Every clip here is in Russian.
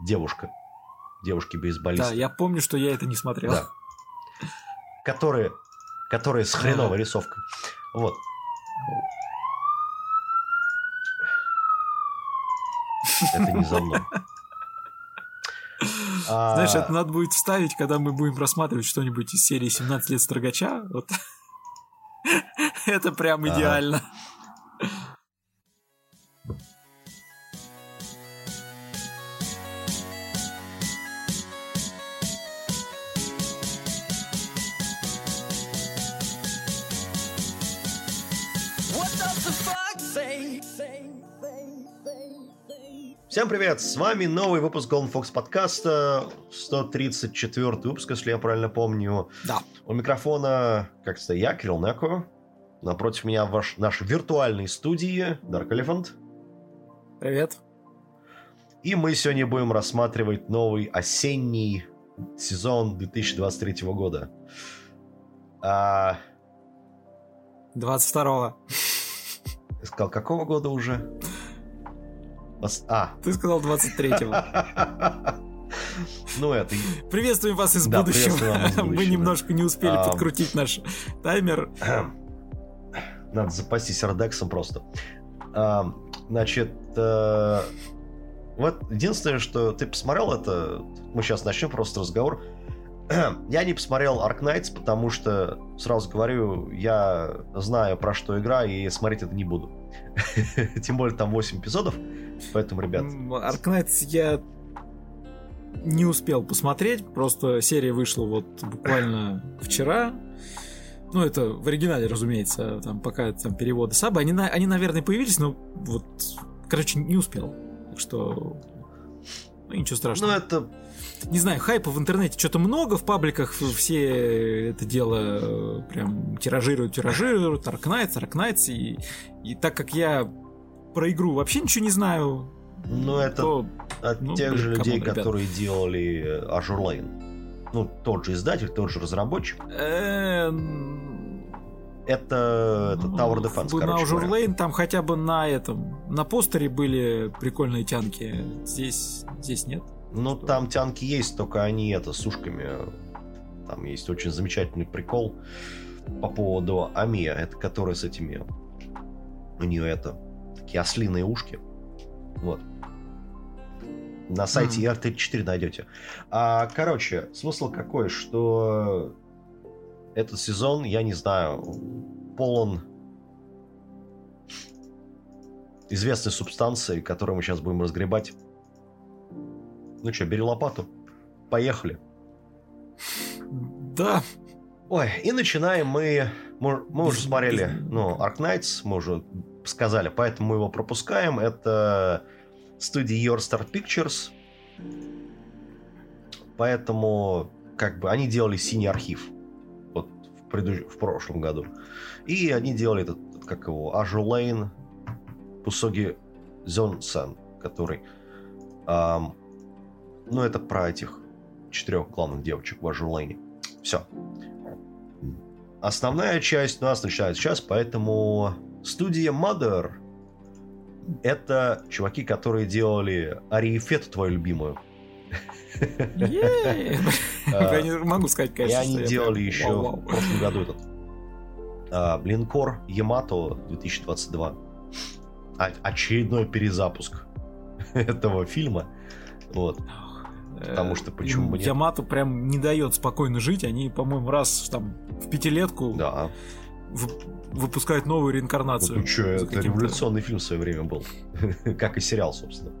девушка. Девушки-бейсболисты. Да, я помню, что я это не смотрел. Да. Которые, которые с хреновой а. рисовкой. Вот. Это не за мной. Знаешь, это надо будет вставить, когда мы будем рассматривать что-нибудь из серии 17 лет строгача. Вот. это прям идеально. Всем привет, с вами новый выпуск Golden Fox подкаста, 134 выпуск, если я правильно помню. Да. У микрофона, как сказать, я, Кирилл Неко. Напротив меня ваш, наш виртуальной студии Dark Elephant. Привет. И мы сегодня будем рассматривать новый осенний сезон 2023 года. А... 22-го. Ты сказал, какого года уже? А. Ты сказал 23-го. Ну, это... Приветствуем вас из да, будущего. Мы немножко не успели а... подкрутить наш таймер. Надо запастись редексом просто. А, значит, а... вот единственное, что ты посмотрел это... Мы сейчас начнем просто разговор. Я не посмотрел Ark Knights, потому что, сразу говорю, я знаю, про что игра, и смотреть это не буду. Тем более там 8 эпизодов. Поэтому, ребят... Arknights я не успел посмотреть, просто серия вышла вот буквально вчера. Ну, это в оригинале, разумеется, там пока там переводы Сабы. Они, они, наверное, появились, но вот, короче, не успел. Так что, ну, ничего страшного. Ну, это... Не знаю, хайпа в интернете что-то много, в пабликах все это дело прям тиражируют, тиражируют, Arknights, Arknights, и, и так как я про игру вообще ничего не знаю. Ну, это то, от ну, тех блин, же людей, come on, которые делали э, Azure Lane. Ну, тот же издатель, тот же разработчик. Эм, это, это Tower Defense, короче На Azure Lane там хотя бы на этом, на постере были прикольные тянки. Здесь, здесь нет. Ну, что? там тянки есть, только они это с ушками. Там есть очень замечательный прикол по поводу Амия, это который с этими... У нее это такие ослиные ушки. Вот. На сайте mm. ER34 найдете. А, короче, смысл какой, что этот сезон, я не знаю, полон известной субстанции, которую мы сейчас будем разгребать. Ну что, бери лопату. Поехали. Да. Ой, и начинаем мы... Мы, мы уже смотрели, ну, Ark Knights, мы уже сказали, поэтому мы его пропускаем. Это студия Your Star Pictures. Поэтому, как бы, они делали синий архив. Вот в, преду... в прошлом году. И они делали этот, как его, Lane, Пусоги Зонсан, который... Эм, ну, это про этих четырех главных девочек в Lane. Все. Основная часть у нас начинается сейчас, поэтому Студия Mother — это чуваки, которые делали Ариефет, твою любимую. Я не могу сказать, конечно. И они делали еще в прошлом году этот Блинкор Ямато 2022. Очередной перезапуск этого фильма. Вот. Потому что почему бы нет? Ямато прям не дает спокойно жить. Они, по-моему, раз там в пятилетку да выпускают новую реинкарнацию. Ну что, это революционный фильм в свое время был. как и сериал, собственно.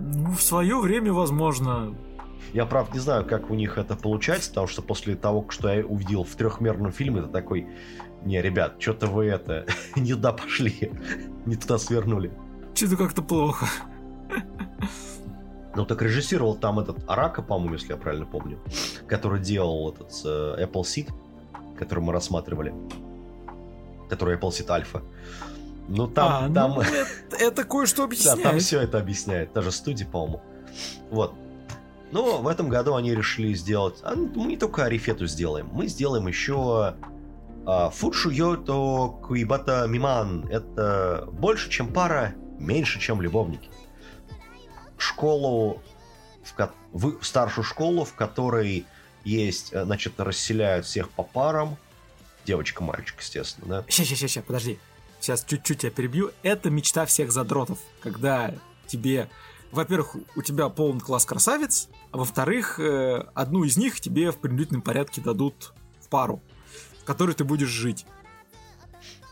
Ну, в свое время, возможно. Я, правда, не знаю, как у них это получается, потому что после того, что я увидел в трехмерном фильме, это такой, не, ребят, что-то вы это, не туда пошли, не туда свернули. Что-то как-то плохо. Ну, так режиссировал там этот Арака, по-моему, если я правильно помню, который делал этот э, Apple Seed, который мы рассматривали Apple Seed Alpha. Ну там, а, там... Ну, это, это кое-что объясняет. Да, там все это объясняет, даже студия, по-моему. Вот. Но в этом году они решили сделать... А, ну, мы не только Арифету сделаем, мы сделаем еще а, Фудшу Йото Куибата Миман. Это больше, чем пара, меньше, чем любовники. Школу в, ко- в старшую школу, в которой есть, э, значит, расселяют всех по парам. Девочка-мальчик, естественно, да? Сейчас, сейчас, сейчас, подожди. Сейчас чуть-чуть я перебью. Это мечта всех задротов, когда тебе, во-первых, у тебя полный класс красавиц, а во-вторых, э, одну из них тебе в принудительном порядке дадут в пару, в которой ты будешь жить.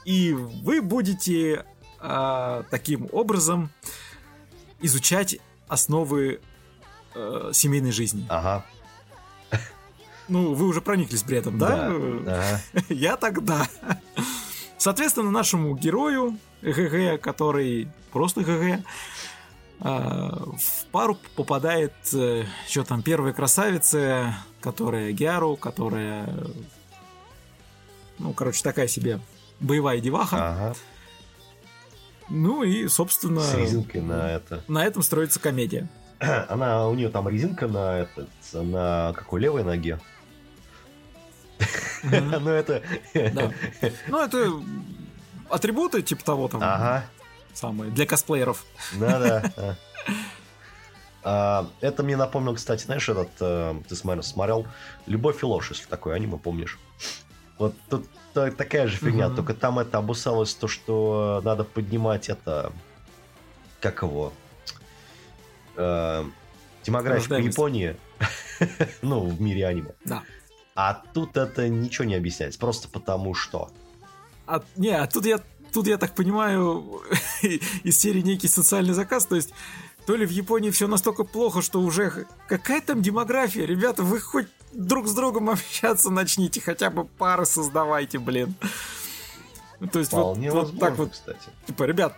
И вы будете а, таким образом изучать основы э, семейной жизни. Ага. Ну, вы уже прониклись бредом, да? ага. Я тогда. Соответственно, нашему герою ГГ, который просто ГГ, а, в пару попадает э, что там первая красавица, которая Гяру, которая ну, короче, такая себе боевая деваха. Ага. Ну и, собственно, С резинкой на это. на этом строится комедия. Она, у нее там резинка на этот, на какой левой ноге. Ну это... Ну, это атрибуты типа того там Ага. самые для косплееров. Да-да. а. Это мне напомнил, кстати, знаешь, этот, э, ты смотрел, смотрел «Любовь и ложь», если такое аниме, помнишь? Вот тут та- такая же фигня, Мгм. только там это обуссалось то, что надо поднимать это... Как его? Э, Рождаемость. Японии. Ну, в мире аниме. Да. А тут это ничего не объясняется, просто потому что. А, не, а тут я, тут я так понимаю, из серии некий социальный заказ, то есть то ли в Японии все настолько плохо, что уже какая там демография, ребята, вы хоть друг с другом общаться начните, хотя бы пары создавайте, блин. Ну, То есть вот, Вполне вот возможно, так вот, кстати. типа, ребят,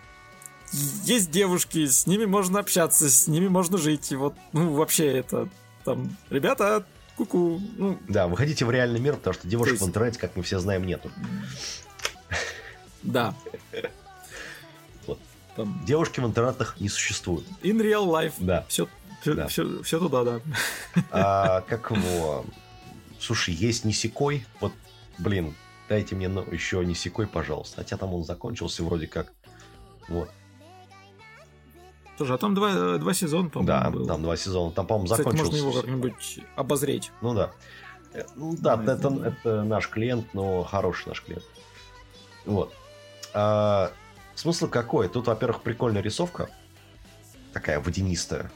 есть девушки, с ними можно общаться, с ними можно жить, и вот, ну, вообще это, там, ребята, куку, ну, Да, выходите в реальный мир, потому что девушек есть- в интернете, как мы все знаем, нету. да. Вот. Там, Девушки в интернетах не существуют. in real life. Да. Все, все, Да. все, туда, да. А как его... Слушай, есть Нисикой. Вот, блин, дайте мне ну, еще Нисикой, пожалуйста. Хотя там он закончился вроде как. Вот. Слушай, а там два, два сезона, по-моему, Да, было. там два сезона. Там, по-моему, Кстати, закончился. можно его как-нибудь обозреть. Ну да. Э, Ну да, Ну, это, это- это наш клиент, но хороший наш клиент. Вот. А, смысл какой? Тут, во-первых, прикольная рисовка. Такая водянистая.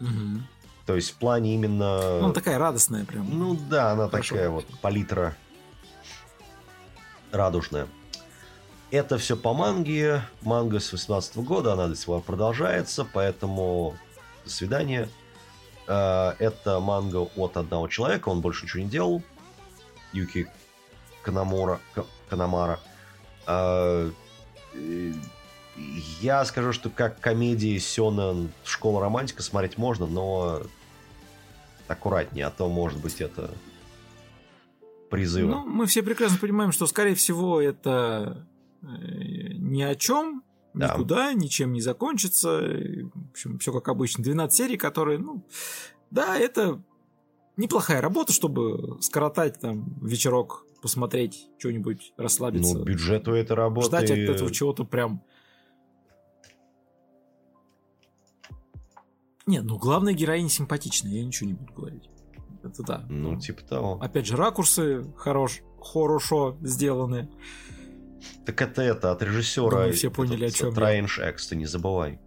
Мгм. То есть в плане именно... Ну, такая радостная прям. Ну да, она Хорошо. такая вот палитра радужная. Это все по манге. Манга с 18 года, она до сих пор продолжается, поэтому до свидания. Э, Это манга от одного человека, он больше ничего не делал. Юки Канамора, Ка- Канамара. Э, Я скажу, что как комедии Сёнэн Школа романтика смотреть можно, но аккуратнее, а то, может быть, это призывы. Ну, мы все прекрасно понимаем, что, скорее всего, это ни о чем, Да. никуда, ничем не закончится. В общем, все как обычно. 12 серий, которые, ну, да, это неплохая работа, чтобы скоротать там вечерок, посмотреть что-нибудь, расслабиться. ну, бюджет у этой работы... ждать от этого чего-то прям... Не, ну главная героиня симпатичная, я ничего не буду говорить. Это да. Ну, типа того. Опять же, ракурсы хорош, хорошо сделаны. Так это это, от режиссера... Думаю, все поняли, о чём я. Траинш Экс, ты не забывай.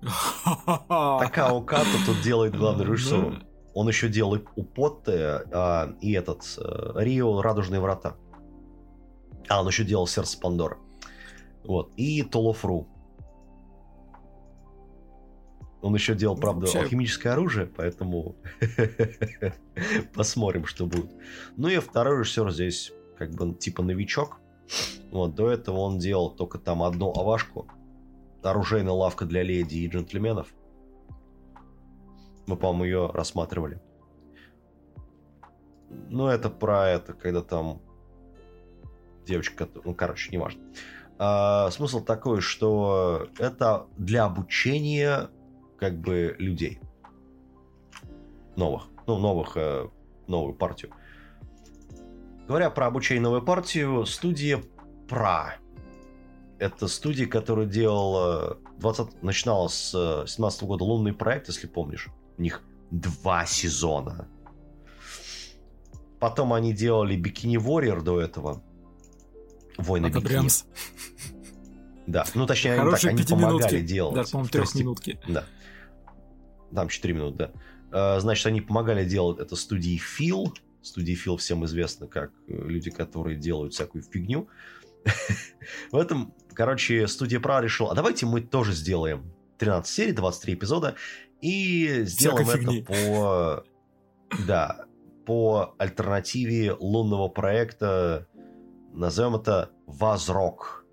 Такао Като тут делает главный режиссер. Да. Он еще делал у Потте а, и этот э, Рио Радужные врата. А, он еще делал Сердце Пандоры. Вот. И Толофру. Он еще делал, Ну, правда, вообще- алхимическое оружие, поэтому посмотрим, что будет. Ну и второй режиссер здесь как бы типа новичок. Вот, до этого он делал только там одну авашку. Оружейная лавка для леди и джентльменов. Мы, по-моему, ее рассматривали. Ну, это про это, когда там девочка, ну, короче, неважно. А, смысл такой, что это для обучения как бы людей. Новых. Ну, новых, э, новую партию. Говоря про обучение новой партию, студия Пра. Это студия, которая делала 20, начинала с 17 года лунный проект, если помнишь. У них два сезона. Потом они делали Бикини Warrior до этого. Войны Это Бикини. прям Да, ну точнее, они, так, они помогали делать. Даже, по-моему, трехминутки. Да. Там 4 минуты, да. Э, Значит, они помогали делать это студии Фил. Студии Фил всем известно как э, люди, которые делают всякую фигню. В этом, короче, студия Пра решила, а давайте мы тоже сделаем 13 серий, 23 эпизода, и сделаем Всякой это фигни. по... Да, по альтернативе лунного проекта, назовем это Вазрок.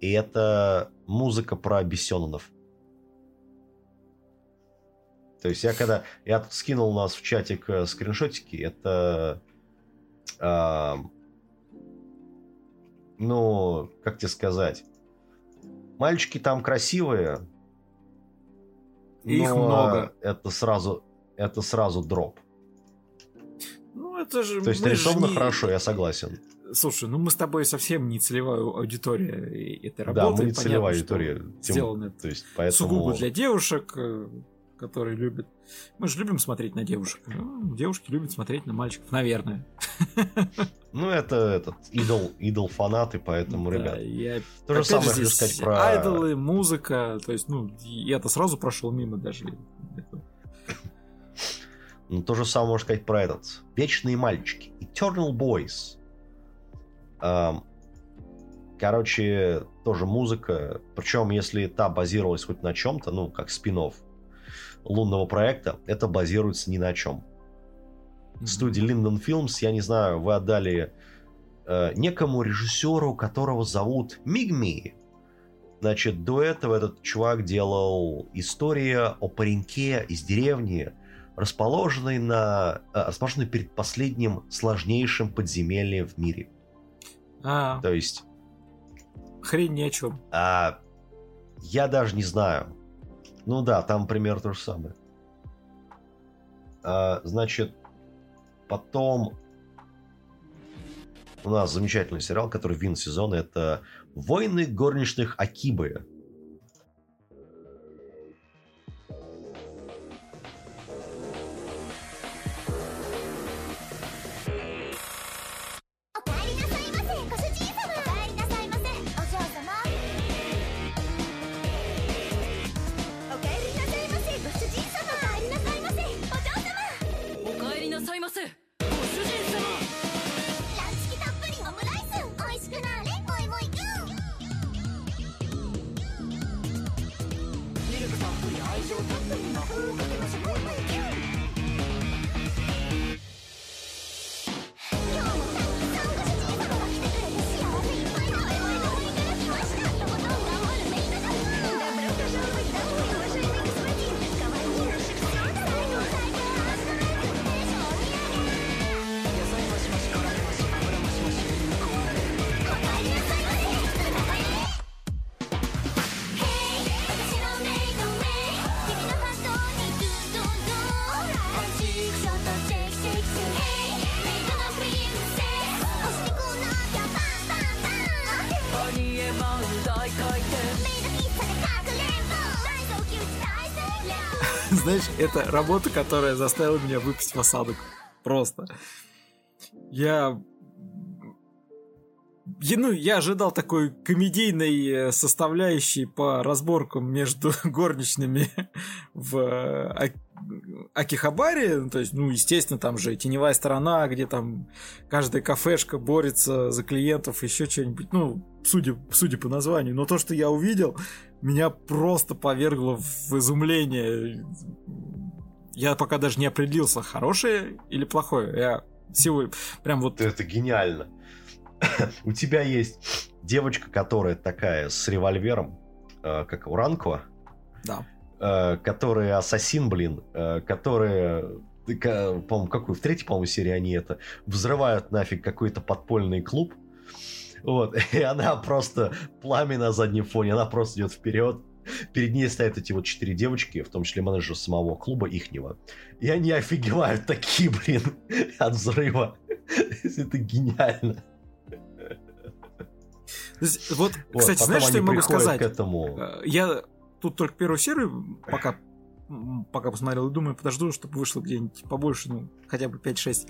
И это музыка про бесенонов. То есть я когда... Я тут скинул у нас в чатик э, скриншотики, это... а, ну, как тебе сказать? Мальчики там красивые. Их но много. Это сразу... Это сразу дроп. Ну, это же... То есть нарисовано не- хорошо, я согласен. Слушай, ну мы с тобой совсем не целевая аудитория этой Да, работы. мы не Понятно, целевая аудитория. Тем- Сделано это То есть, поэтому... сугубо для девушек, э, которые любят... Мы же любим смотреть на девушек. Ну, девушки любят смотреть на мальчиков, наверное. Ну, это этот идол, идол фанаты, поэтому, Да, ребят. я- То же самое хочу сказать про... Айдолы, музыка, то есть, ну, и это сразу прошел мимо даже. Ну, то же самое можно сказать про этот. Вечные мальчики. Eternal Boys. Ам, короче, тоже музыка. Причем, если та базировалась хоть на чем-то, ну, как спин лунного проекта, это базируется ни на чем. Студии Linden Films, я не знаю, вы отдали э, некому режиссеру, которого зовут Мигми. Значит, до этого этот чувак делал история о пареньке из деревни, расположенной, на, э, расположенной перед последним сложнейшим подземельем в мире. А, То есть, хрень ни о чем. а, я даже не знаю. Ну да, там пример то же самое. А, значит, потом у нас замечательный сериал, который вин сезона, это «Войны горничных Акибы». Знаешь, это работа, которая заставила меня выпасть в осадок. Просто. Я... Я, ну, я ожидал такой комедийной э, составляющей по разборкам между горничными в э, Акихабаре. Ну, То есть, ну, естественно, там же теневая сторона, где там каждая кафешка борется за клиентов, еще что-нибудь. Ну, судя, судя по названию. Но то, что я увидел, меня просто повергло в изумление. Я пока даже не определился, хорошее или плохое. Я всего прям вот... Это гениально. У тебя есть девочка, которая такая с револьвером, э, как у Ранкова, Да. Э, которая ассасин, блин, э, которая, ка- по-моему, какую, в третьей, по-моему, серии они это, взрывают нафиг какой-то подпольный клуб, вот, и она просто пламя на заднем фоне, она просто идет вперед, перед ней стоят эти вот четыре девочки, в том числе менеджер самого клуба ихнего, и они офигевают такие, блин, от взрыва. Это гениально. Вот, Вот, кстати, знаешь, что я могу сказать? к этому. Э, Я тут только первую серию пока пока посмотрел и думаю, подожду, чтобы вышло где-нибудь побольше, ну, хотя бы 5-6.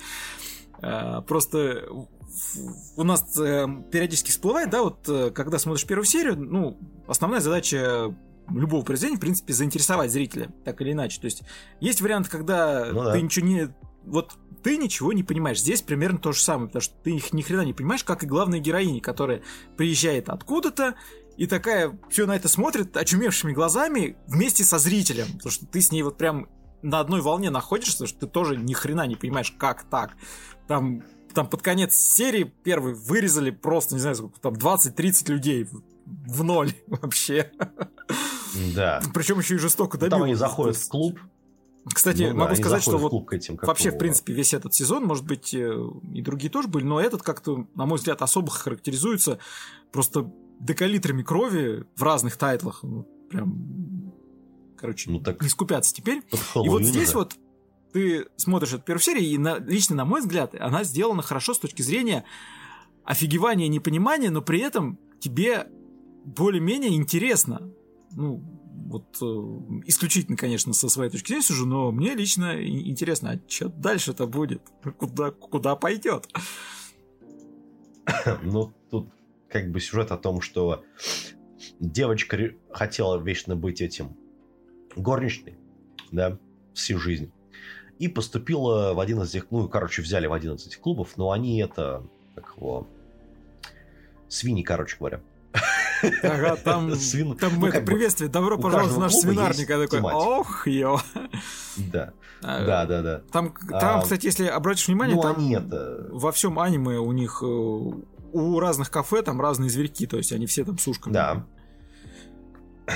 Э, Просто у нас э, периодически всплывает, да, вот э, когда смотришь первую серию, ну, основная задача любого произведения, в принципе, заинтересовать зрителя, так или иначе. То есть есть вариант, когда Ну да. ты ничего не... Вот ты ничего не понимаешь. Здесь примерно то же самое, потому что ты их ни хрена не понимаешь, как и главная героиня, которая приезжает откуда-то, и такая все на это смотрит очумевшими глазами вместе со зрителем. Потому что ты с ней вот прям на одной волне находишься, что ты тоже ни хрена не понимаешь, как так. Там, там под конец серии первой вырезали просто, не знаю, сколько, там 20-30 людей в, ноль вообще. Да. Причем еще и жестоко добил. Там они заходят в клуб. Кстати, Ну да, могу сказать, что вот к этим, вообще, в принципе, весь этот сезон, может быть, э, и другие тоже были, но этот как-то, на мой взгляд, особо характеризуется просто декалитрами крови в разных тайтлах. Ну, прям, короче, Ну так не скупятся теперь. И вот здесь вот ты смотришь эту первую серию, и на- лично, на мой взгляд, она сделана хорошо с точки зрения офигевания, непонимания, но при этом тебе более-менее интересно. Ну, вот э, исключительно, конечно, со своей точки зрения сужу, но мне лично и- интересно, а что дальше-то будет? Куда, куда пойдет? Ну, как бы сюжет о том, что девочка хотела вечно быть этим горничной, да, всю жизнь. И поступила в один из этих, ну, короче, взяли в один из этих клубов, но они это, как его, свиньи, короче говоря. Ага, там, Свин- там ну, это приветствие, добро пожаловать в наш свинарник. Я такой, тематика. ох, ё. Да, А, да, да, да. Там, там, А, кстати, если обратишь внимание, Ну, там они это... во всем аниме у них э, у разных кафе там разные зверьки, то есть они все там с ушками. Да.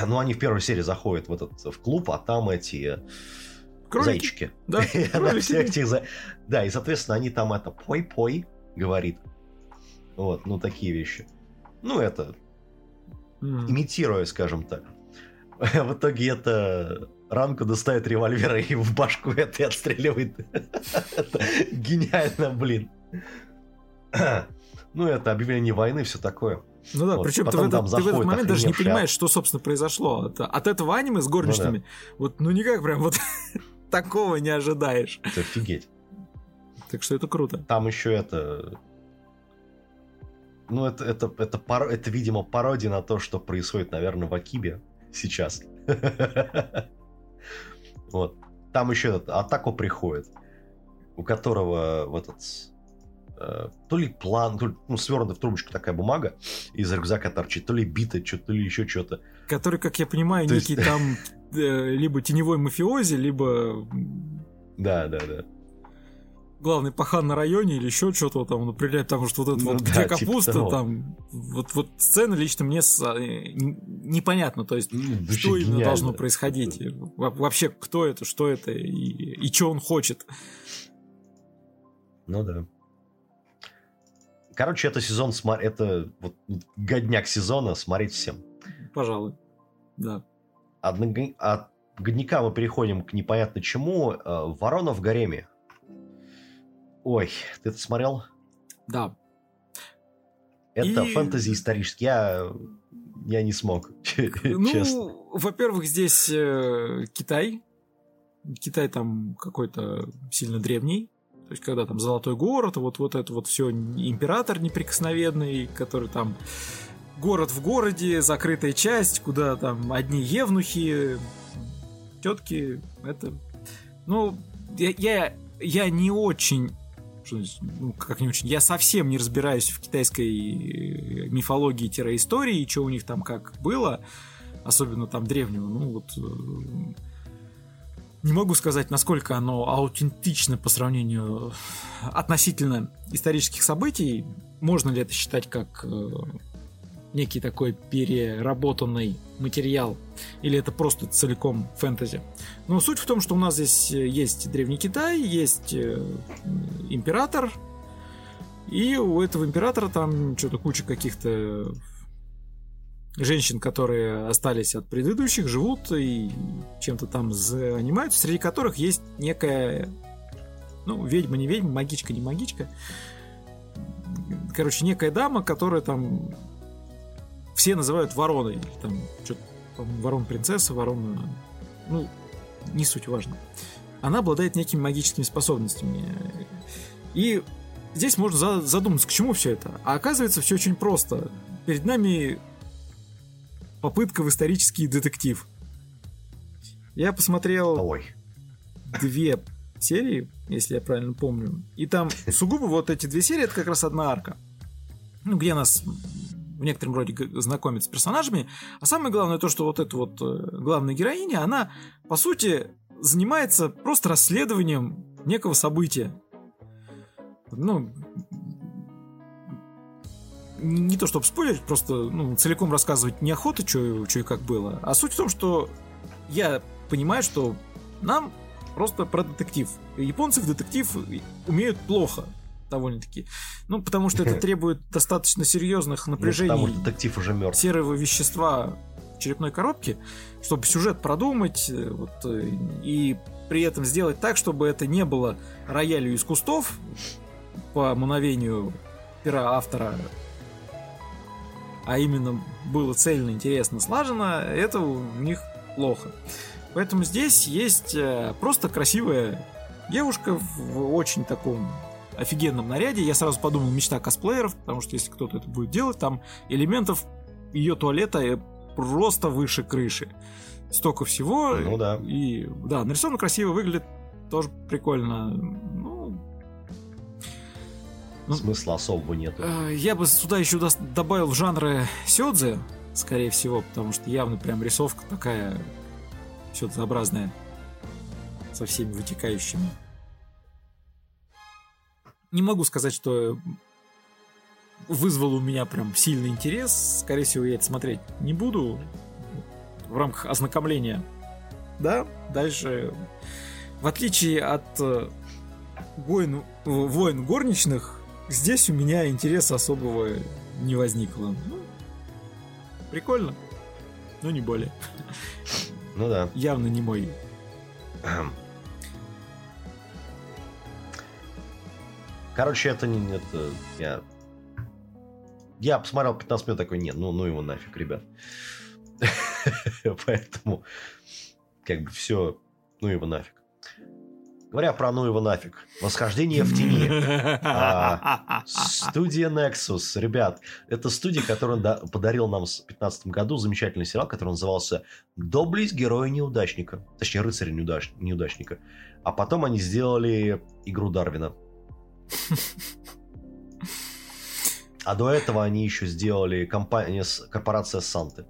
Ну, они в первой серии заходят в этот в клуб, а там эти Кролики. зайчики. Да, кролики. всех этих за- Да, и, соответственно, они там это пой-пой говорит. Вот, ну, такие вещи. Ну, это, М. имитируя, скажем так. В итоге это Ранку достает револьвер и в башку это и отстреливает. Гениально, блин. Ну, это объявление войны, все такое. Ну да, Вот, причем ты в, этот, ты в этот момент даже не понимаешь, что, собственно, произошло. От, от этого аниме с горничными, вот ну никак прям вот такого не ожидаешь. Это офигеть. Так что это круто. Там еще это... Ну, это, это, это, пар- это, видимо, пародия на то, что происходит, наверное, в Акибе сейчас. Вот. Там еще этот Атако приходит, у которого в этот... э, то ли план, то ли, ну, свернутая в трубочку такая бумага из рюкзака торчит, то ли бита, что то ли еще что-то. Который, как я понимаю, То есть- некий там э, либо теневой мафиози, либо Да, да, да. главный пахан на районе или еще что-то там определяет, потому что вот это Ну вот, да, где типа капуста, того. там, вот, вот сцена лично мне с- э, непонятно, то есть Ну, что именно гениально. должно происходить, Во- вообще кто это, что это и, и что он хочет. Ну да. Короче, это сезон, это вот годняк сезона, смотреть всем. Пожалуй, да. От, от годняка мы переходим к непонятно чему. э, Ворона в гареме. Ой, ты это смотрел? Да, Это И- фэнтези исторический. Я, я не смог, честно. Ну, во-первых, здесь э, Китай. Китай там какой-то сильно древний. То есть, когда там Золотой город, вот, вот это вот все император неприкосновенный, который там город в городе, закрытая часть, куда там одни евнухи, тетки, это... Ну, я, я, я не очень ну, как не очень, я совсем не разбираюсь в китайской э, мифологии-истории, что у них там как было, особенно там древнего, ну вот э, не могу сказать, насколько оно аутентично по сравнению э, относительно исторических событий. Можно ли это считать как э, некий такой переработанный материал, или это просто целиком фэнтези? Но суть в том, что у нас здесь э, есть Древний Китай, есть э, император, и у этого императора там что-то куча каких-то женщин, которые остались от предыдущих, живут и чем-то там занимаются, среди которых есть некая, ну, ведьма, не ведьма, магичка, не магичка. Короче, некая дама, которая там все называют вороной. Там, что-то, ворон принцесса, ворона... Ну, не суть важно. Она обладает некими магическими способностями. И здесь можно за- задуматься, к чему все это. А оказывается, все очень просто. Перед нами попытка в исторический детектив. Я посмотрел Ой. две серии, если я правильно помню. И там сугубо вот эти две серии, это как раз одна арка. Ну, где нас в некотором роде знакомят с персонажами. А самое главное то, что вот эта вот э, главная героиня, она, по сути, занимается просто расследованием некого события. Ну, не то чтобы спойлерить, просто ну, целиком рассказывать неохота, что и как было. А суть в том, что я понимаю, что нам просто про детектив. Японцы в детектив умеют плохо довольно-таки. Ну, потому что это требует достаточно серьезных Ну, напряжений потому что детектив уже мертв. серого вещества в черепной коробке, чтобы сюжет продумать э, вот, э, и при этом сделать так, чтобы это не было роялью из кустов по мановению пера автора, а именно было цельно, интересно, слажено, это у них плохо. Поэтому здесь есть э, просто красивая девушка в очень таком офигенном наряде. Я сразу подумал, мечта косплееров, потому что если кто-то это будет делать, там элементов ее туалета э, просто выше крыши. Столько всего. Ну да. И да, нарисовано красиво, выглядит тоже прикольно. Ну, Ну, Смысла особого нету. э, я бы сюда еще добавил жанры сёдзе, скорее всего, потому что явно прям рисовка такая сёдзообразная со всеми вытекающими. Не могу сказать, что вызвало у меня прям сильный интерес. Скорее всего, я это смотреть не буду в рамках ознакомления. Да, дальше. В отличие от э, войн, в- войн горничных, здесь у меня интереса особого не возникло. Ну, прикольно, но не более. Ну да. Явно не мой. Короче, это не... Это, я... я посмотрел 15 минут такой, нет, ну, ну его нафиг, ребят. Поэтому, как бы, все, ну его нафиг. Говоря про ну его нафиг. Восхождение в тени. А, Студия Nexus. Ребят, это студия, которая да- подарила нам в 2015 году замечательный сериал, который назывался «Доблесть героя-неудачника». Точнее, рыцаря-неудачника. А потом они сделали игру Дарвина. А до этого они еще сделали компания, корпорация Санты.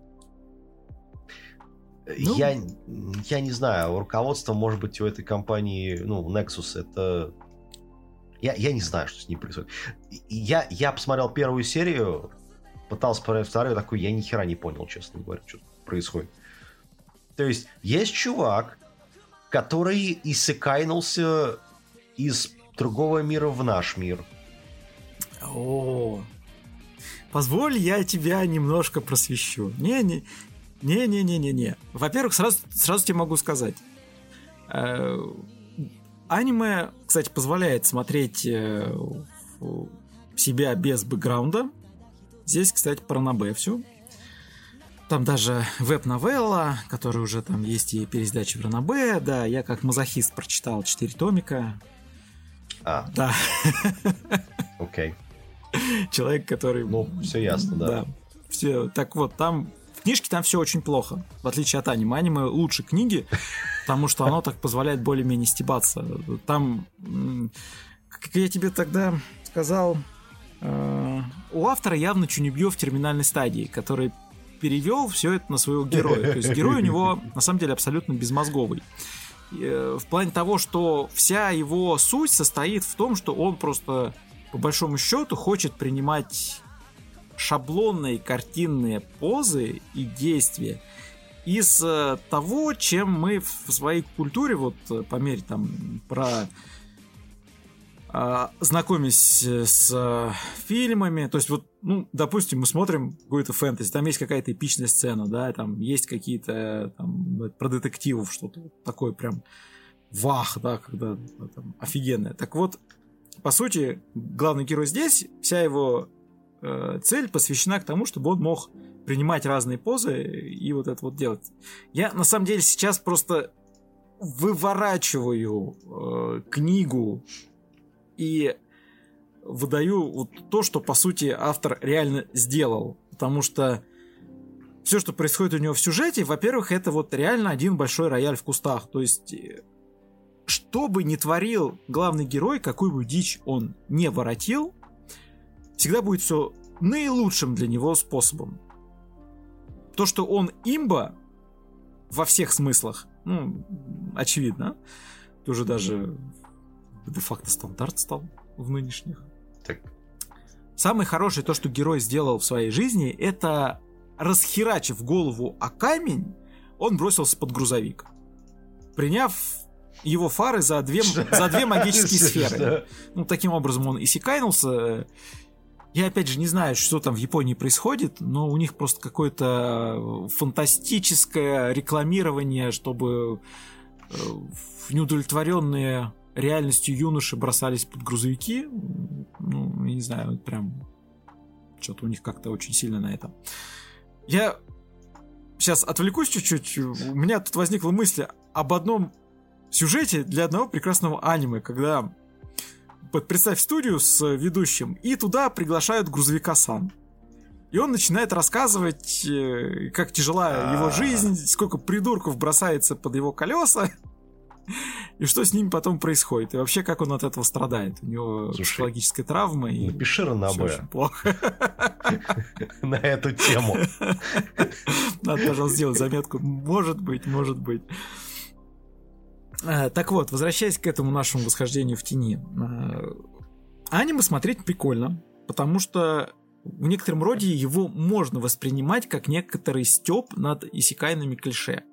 Ну. Я, я не знаю, руководство, может быть, у этой компании, ну, Nexus, это... Я, я не знаю, что с ним происходит. Я, я посмотрел первую серию, пытался посмотреть вторую, такой, я ни хера не понял, честно говоря, что происходит. То есть, есть чувак, который иссякайнулся из другого мира в наш мир. О, позволь, я тебя немножко просвещу. Не, не, не, не, не, не, не. Во-первых, сразу, сразу тебе могу сказать. Э, Аниме, кстати, позволяет смотреть э, себя без бэкграунда. Здесь, кстати, про Набе все. Там даже веб-новелла, которая уже там есть и пересдача в Ранабе. Да, я как мазохист прочитал 4 томика. А, Да, окей. человек, который... Ну, все ясно, да. Все, так вот, там книжке там все очень плохо, в отличие от аниме. Аниме лучше книги, потому что оно так позволяет более-менее стебаться. Там, как я тебе тогда сказал, э, у автора явно чунибьё в терминальной стадии, который перевел все это на своего героя. То есть герой у него на самом деле абсолютно безмозговый. Э, В плане того, что вся его суть состоит в том, что он просто по большому счету хочет принимать шаблонные картинные позы и действия из э, того, чем мы в своей культуре, вот э, по мере там про а, знакомясь э, с фильмами, то есть вот, ну, допустим, мы смотрим какую-то фэнтези, там есть какая-то эпичная сцена, да, там есть какие-то там про детективов что-то такое прям вах, да, когда там офигенное. Так вот, по сути, главный герой здесь, вся его цель посвящена к тому, чтобы он мог принимать разные позы и вот это вот делать. Я на самом деле сейчас просто выворачиваю э, книгу и выдаю вот то, что по сути автор реально сделал. Потому что все, что происходит у него в сюжете, во-первых, это вот реально один большой рояль в кустах. То есть, э, что бы ни творил главный герой, какую бы дичь он не воротил, всегда будет все наилучшим для него способом. То, что он имба во всех смыслах, ну, очевидно. Это уже даже де-факто стандарт стал в нынешних. Так, Самое хорошее то, что герой сделал в своей жизни, это расхерачив голову о камень, он бросился под грузовик. Приняв его фары за две, за две магические сферы. Ну, таким образом он и секайнулся. Я опять же не знаю, что там в Японии происходит, но у них просто какое-то фантастическое рекламирование, чтобы э, неудовлетворенные реальностью юноши бросались под грузовики. Ну, не знаю, прям что-то у них как-то очень сильно на этом. Я сейчас отвлекусь чуть-чуть. У меня тут возникла мысль об одном сюжете для одного прекрасного аниме, когда представь студию с ведущим, и туда приглашают грузовика Сан. И он начинает рассказывать, э, как тяжела его жизнь, сколько придурков бросается под его колеса, и что с ним потом происходит, и вообще как он от этого страдает. У него Слушай, психологическая травма, и Напиши очень плохо. на эту тему. Надо, пожалуйста, сделать заметку. Может быть, может быть. Э, Так вот, возвращаясь к этому нашему восхождению в тени. э, Аниме смотреть прикольно, потому что в некотором роде его можно воспринимать как некоторый степ над исекайными клише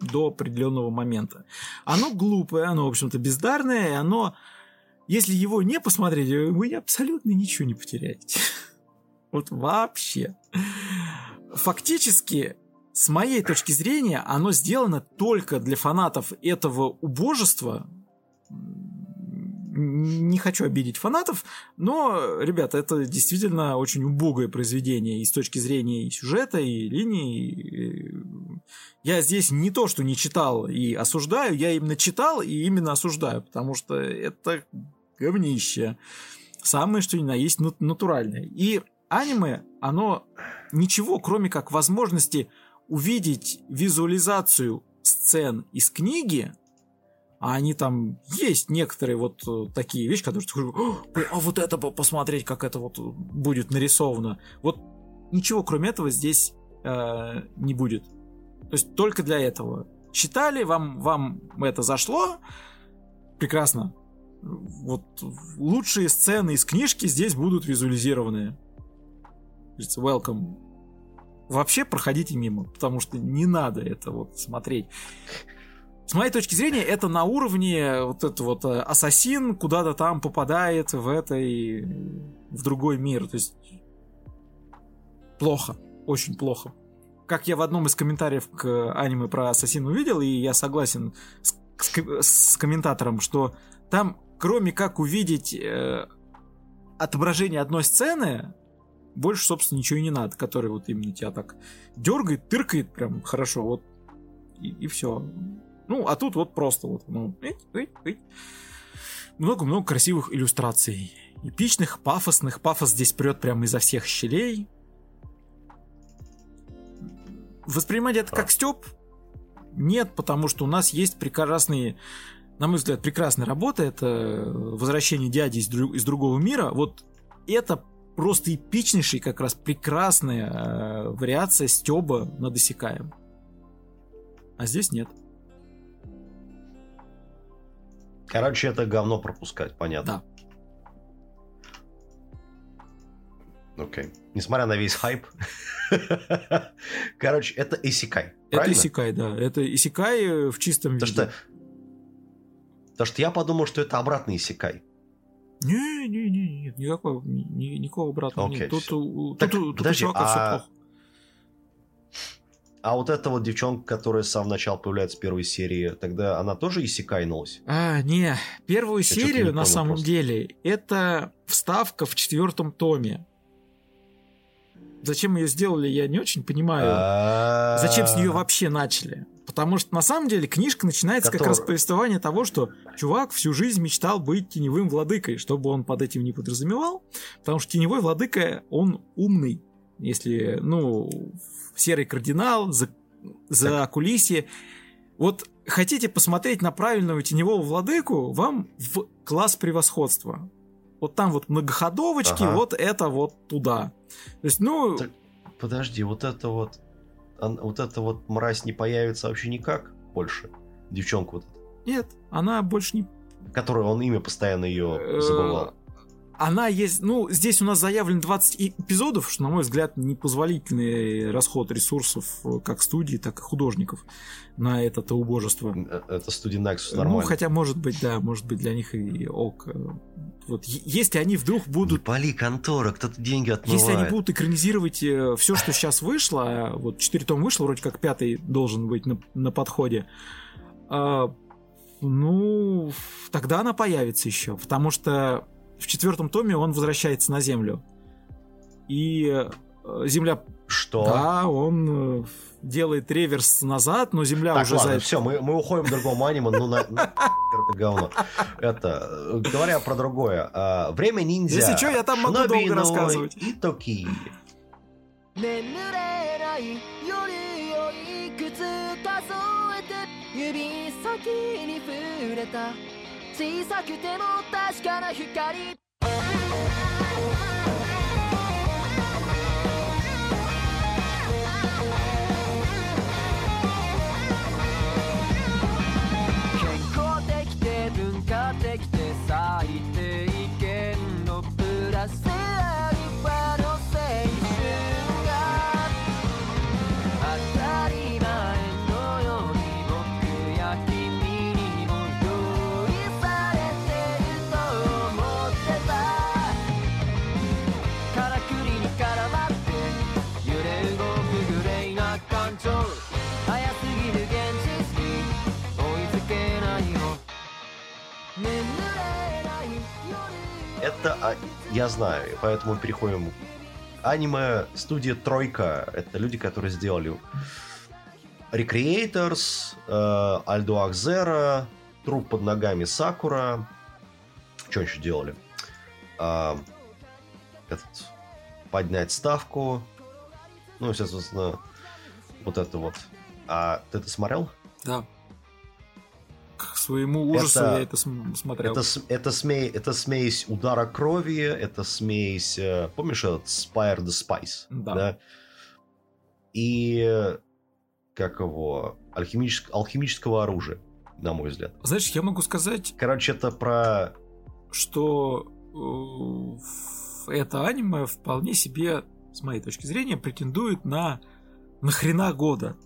до определенного момента. Оно глупое, оно, в общем-то, бездарное, и оно, если его не посмотреть, вы абсолютно ничего не потеряете. Вот вообще. Фактически, с моей точки зрения, оно сделано только для фанатов этого убожества. Не хочу обидеть фанатов, но, ребята, это действительно очень убогое произведение и с точки зрения и сюжета, и линии. и- Я здесь не то, что не читал и осуждаю, я именно читал и именно осуждаю, потому что это говнище. Самое, что ни на есть, нат- натуральное. И аниме, оно ничего, кроме как возможности увидеть визуализацию сцен из книги, а они там есть некоторые вот э, такие вещи, которые ты говоришь, «О, блин, а вот это посмотреть, как это вот будет нарисовано. Вот ничего кроме этого здесь э, не будет. То есть только для этого. Читали, вам, вам это зашло, прекрасно. Вот лучшие сцены из книжки здесь будут визуализированы. Welcome. Вообще проходите мимо, потому что не надо это вот смотреть. С моей точки зрения, это на уровне вот это вот э, ассасин куда-то там попадает в этой в другой мир. То есть плохо, очень плохо. Как я в одном из комментариев к аниме про ассасин увидел, и я согласен с, с- с комментатором, что там, кроме как увидеть э, отображение одной сцены, больше, собственно, ничего и не надо, который вот именно тебя так дергает, тыркает прям хорошо, вот и, все. Ну, а тут вот просто вот, ну, много-много красивых иллюстраций. Эпичных, пафосных. Пафос здесь прет прямо изо всех щелей. Воспринимать это как степ? Нет, потому что у нас есть прекрасные, на мой взгляд, прекрасная работа. Это «Возвращение дяди из, дру- из другого мира». Вот это просто эпичнейший, как раз прекрасная э, вариация стеба над Исекаем. А здесь нет. Короче, это говно пропускать, понятно. Окей. Несмотря на весь хайп. Короче, это Исикай. Это? Исекай, да. Это Исекай э, в чистом виде. Потому что я подумал, что это обратный Исикай. Не, не, не, нет, никакого, ни- ни- никакого обратного Окей, нет. Тут, у- Так, тут, у- тут у подожди, чувака все а- плохо. А вот эта вот девчонка, которая с самого начала появляется в первой серии, тогда она тоже Исикайнулась? А, не, первую что-то серию не на самом просто. деле это вставка в четвертом томе. зачем ее сделали, я не очень понимаю. А, Зачем с нее вообще начали? Потому что на самом деле книжка начинается как Который- раз повествование того, что чувак всю жизнь мечтал быть теневым владыкой, чтобы он под этим не подразумевал. Потому что теневой владыка, он умный. Если, ну, серый кардинал, за, за кулисье. Вот хотите посмотреть на правильного теневого владыку, вам в класс превосходства. Вот там вот многоходовочки, Ага. вот это вот туда. То есть, ну, Так- Подожди, вот это вот... вот эта вот мразь не появится вообще никак больше? Девчонка вот эта, нет, она больше не которую он имя постоянно ее Э, забывал. Она есть, ну, здесь у нас заявлено 20 и- эпизодов, что, на мой взгляд, непозволительный расход ресурсов э, как студии, так и художников на это убожество. Э, Это студия Nexus Ну, нормально. хотя, может быть, да, может быть, для них и ок. Э, Вот, если они вдруг Не будут пали контора, кто-то деньги отмывает. если они будут экранизировать все, что сейчас вышло, а вот 4 тома вышло, вроде как пятый должен быть на, на подходе, а, ну, тогда она появится еще, потому что в четвертом томе он возвращается на Землю. И э, Земля, Что? да, он э, делает реверс назад, но Земля Так, уже ладно, за... все, мы, мы уходим к другому аниме, ну на, на это говно. Это, э, говоря про другое, а, время ниндзя. Если чё, я там могу Шиноби долго но рассказывать. Итоки. 眠れない夜をいくつ数えて指先に触れた 小さくても確かな光 Это а, я знаю, и поэтому переходим. Аниме студия Тройка. Это люди, которые сделали Recreators, э, Альдо Акзера, Труп под ногами Сакура. Что еще делали? А, этот, поднять ставку. Ну, соответственно, вот это вот. А ты это смотрел? Да. К своему ужасу Это- я это см- смотрел. Это, это, смей, это смесь удара крови, это смесь... э, Помнишь этот Spire the Spice? Да. И... э, Как его? Алхимическ- алхимического оружия, на мой взгляд. Знаешь, я могу сказать, Короче, это про... что э, это аниме вполне себе, с моей точки зрения, претендует на нахрена года.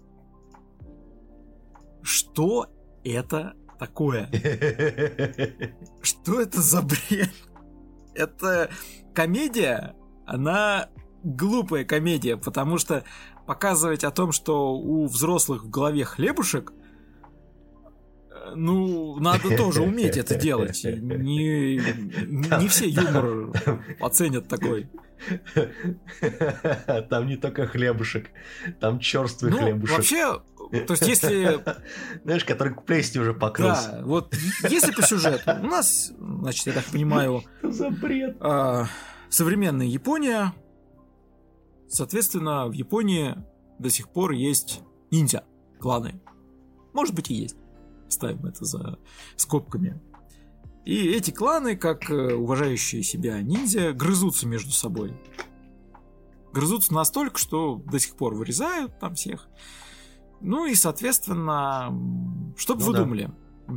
Что это такое? Что это за бред? Это комедия, она глупая комедия, потому что показывать о том, что у взрослых в голове хлебушек, э, ну, надо тоже уметь это делать. Не, не все юмор оценят такой. Там не только хлебушек, там черствый Ну, хлебушек. вообще, то есть если Знаешь, который к плесени уже покрылся. Да, вот если по сюжету, у нас, значит, я так понимаю, Что за бред? а, современная Япония, соответственно, в Японии до сих пор есть ниндзя, кланы. Может быть и есть. Ставим это за скобками. И эти кланы, как э, уважающие себя ниндзя, грызутся между собой. Грызутся настолько, что до сих пор вырезают там всех. Ну и, соответственно, что бы Ну вы да. думали?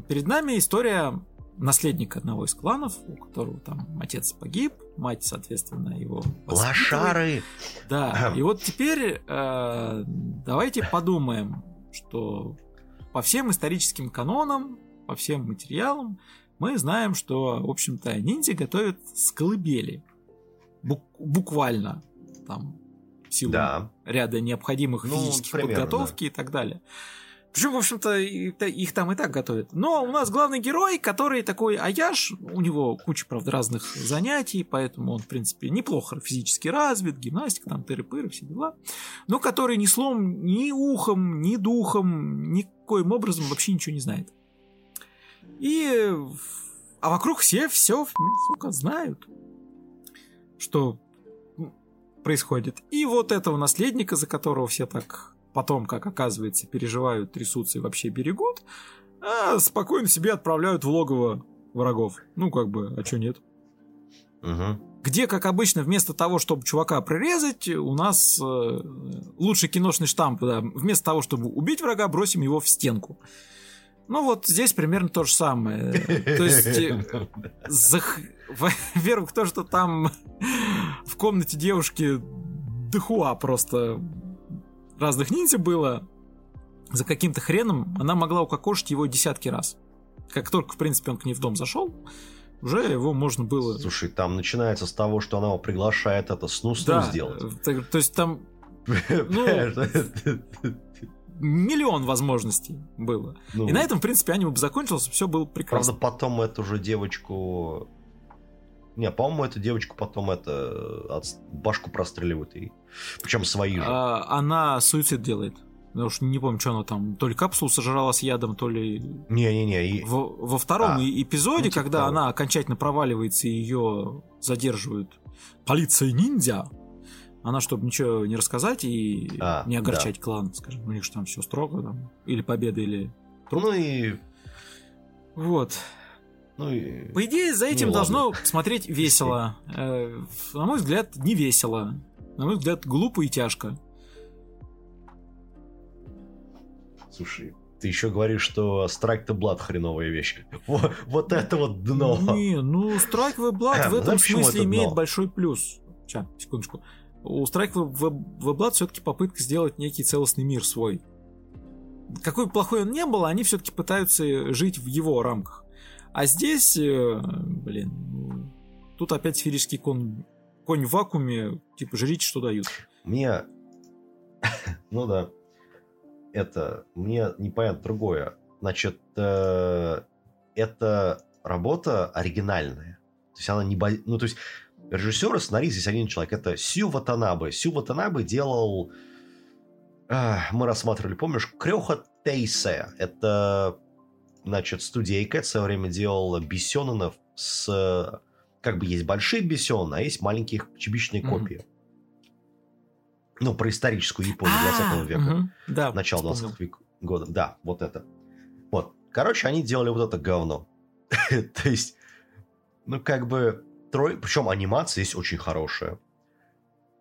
Перед нами история наследника одного из кланов, у которого там отец погиб, мать, соответственно, его. Лошары! Да, и вот теперь э, давайте подумаем, что по всем историческим канонам, по всем материалам, мы знаем, что, в общем-то, ниндзя готовят с колыбели. Бук- буквально. Там, силу Да. ряда необходимых Ну, физических примерно, подготовки и так далее. Причем, в общем-то, их там и так готовят. Но у нас главный герой, который такой Аяш, у него куча, правда, разных занятий, поэтому он, в принципе, неплохо физически развит, гимнастика, там, тыры-пыры, все дела. Но который ни словом, ни ухом, ни духом, никоим образом вообще ничего не знает. И... А вокруг все все, сука, знают, что происходит. И вот этого наследника, за которого все так потом, как оказывается, переживают, трясутся и вообще берегут, а спокойно себе отправляют в логово врагов. Ну, как бы, а чё нет? Мгм. Где, как обычно, вместо того, чтобы чувака прирезать, у нас э, лучший киношный штамп, да, вместо того, чтобы убить врага, бросим его в стенку. Ну вот здесь примерно то же самое. То есть, э, во-первых, то, что там в комнате девушки дохуа просто разных ниндзя было, за каким-то хреном она могла укокошить его десятки раз. Как только, в принципе, он к ней в дом зашел, уже его можно было... Слушай, там начинается с того, что она его приглашает это сну-сну Да, сделать. э, так- то есть там Понимаешь? Миллион возможностей было. Ну, И на этом, в принципе, аниме бы закончилось, все было Правда, прекрасно. потом эту же девочку... Не, по-моему, эту девочку потом это от... башку простреливают ей. Причем свои же. А, она суицид делает. Я уж не помню, что она там. То ли капсулу сожрала с ядом, то ли Не-не-не, и- Во, во втором А, и- эпизоде, ну, типа когда того. она окончательно проваливается и ее задерживают полиция ниндзя, она, чтобы ничего не рассказать и А, не огорчать клан, скажем, у них же там все строго, там, или победа, или... ну и... Вот. Ну и... По идее, за этим Ну, должно смотреть весело. Э, на мой взгляд, не весело. На мой взгляд, глупо и тяжко. Слушай, ты еще говоришь, что Strike the Blood хреновая вещь. Вот, вот это вот дно. Не, ну Strike the Blood в этом смысле это имеет большой плюс. Сейчас, секундочку. У Strike Blood все-таки попытка сделать некий целостный мир свой. Какой бы плохой он не был, они все-таки пытаются жить в его рамках. А здесь, э, блин, тут опять сферический конь, конь в вакууме, типа жрите, что дают. Мне... Ну да. Это... Мне непонятно другое. Значит, э, это работа оригинальная. То есть она не... Ну, то есть режиссер и сценарист здесь один человек. Это Сью Ватанабе. Сью Ватанабе делал... а, Мы рассматривали, помнишь, Крёха Тейсе. Это, значит, студейка. Это в свое время делала Бесенонов с... Как бы есть большие Бесены, а есть маленькие чебичные копии. Ну, про историческую Японию 20 века. А, мгм, Да, Начало вспомнил. 20 век- года. Да, вот это. Вот. Короче, они делали вот это говно. То есть, ну, как бы, трой... Причем анимация здесь очень хорошая.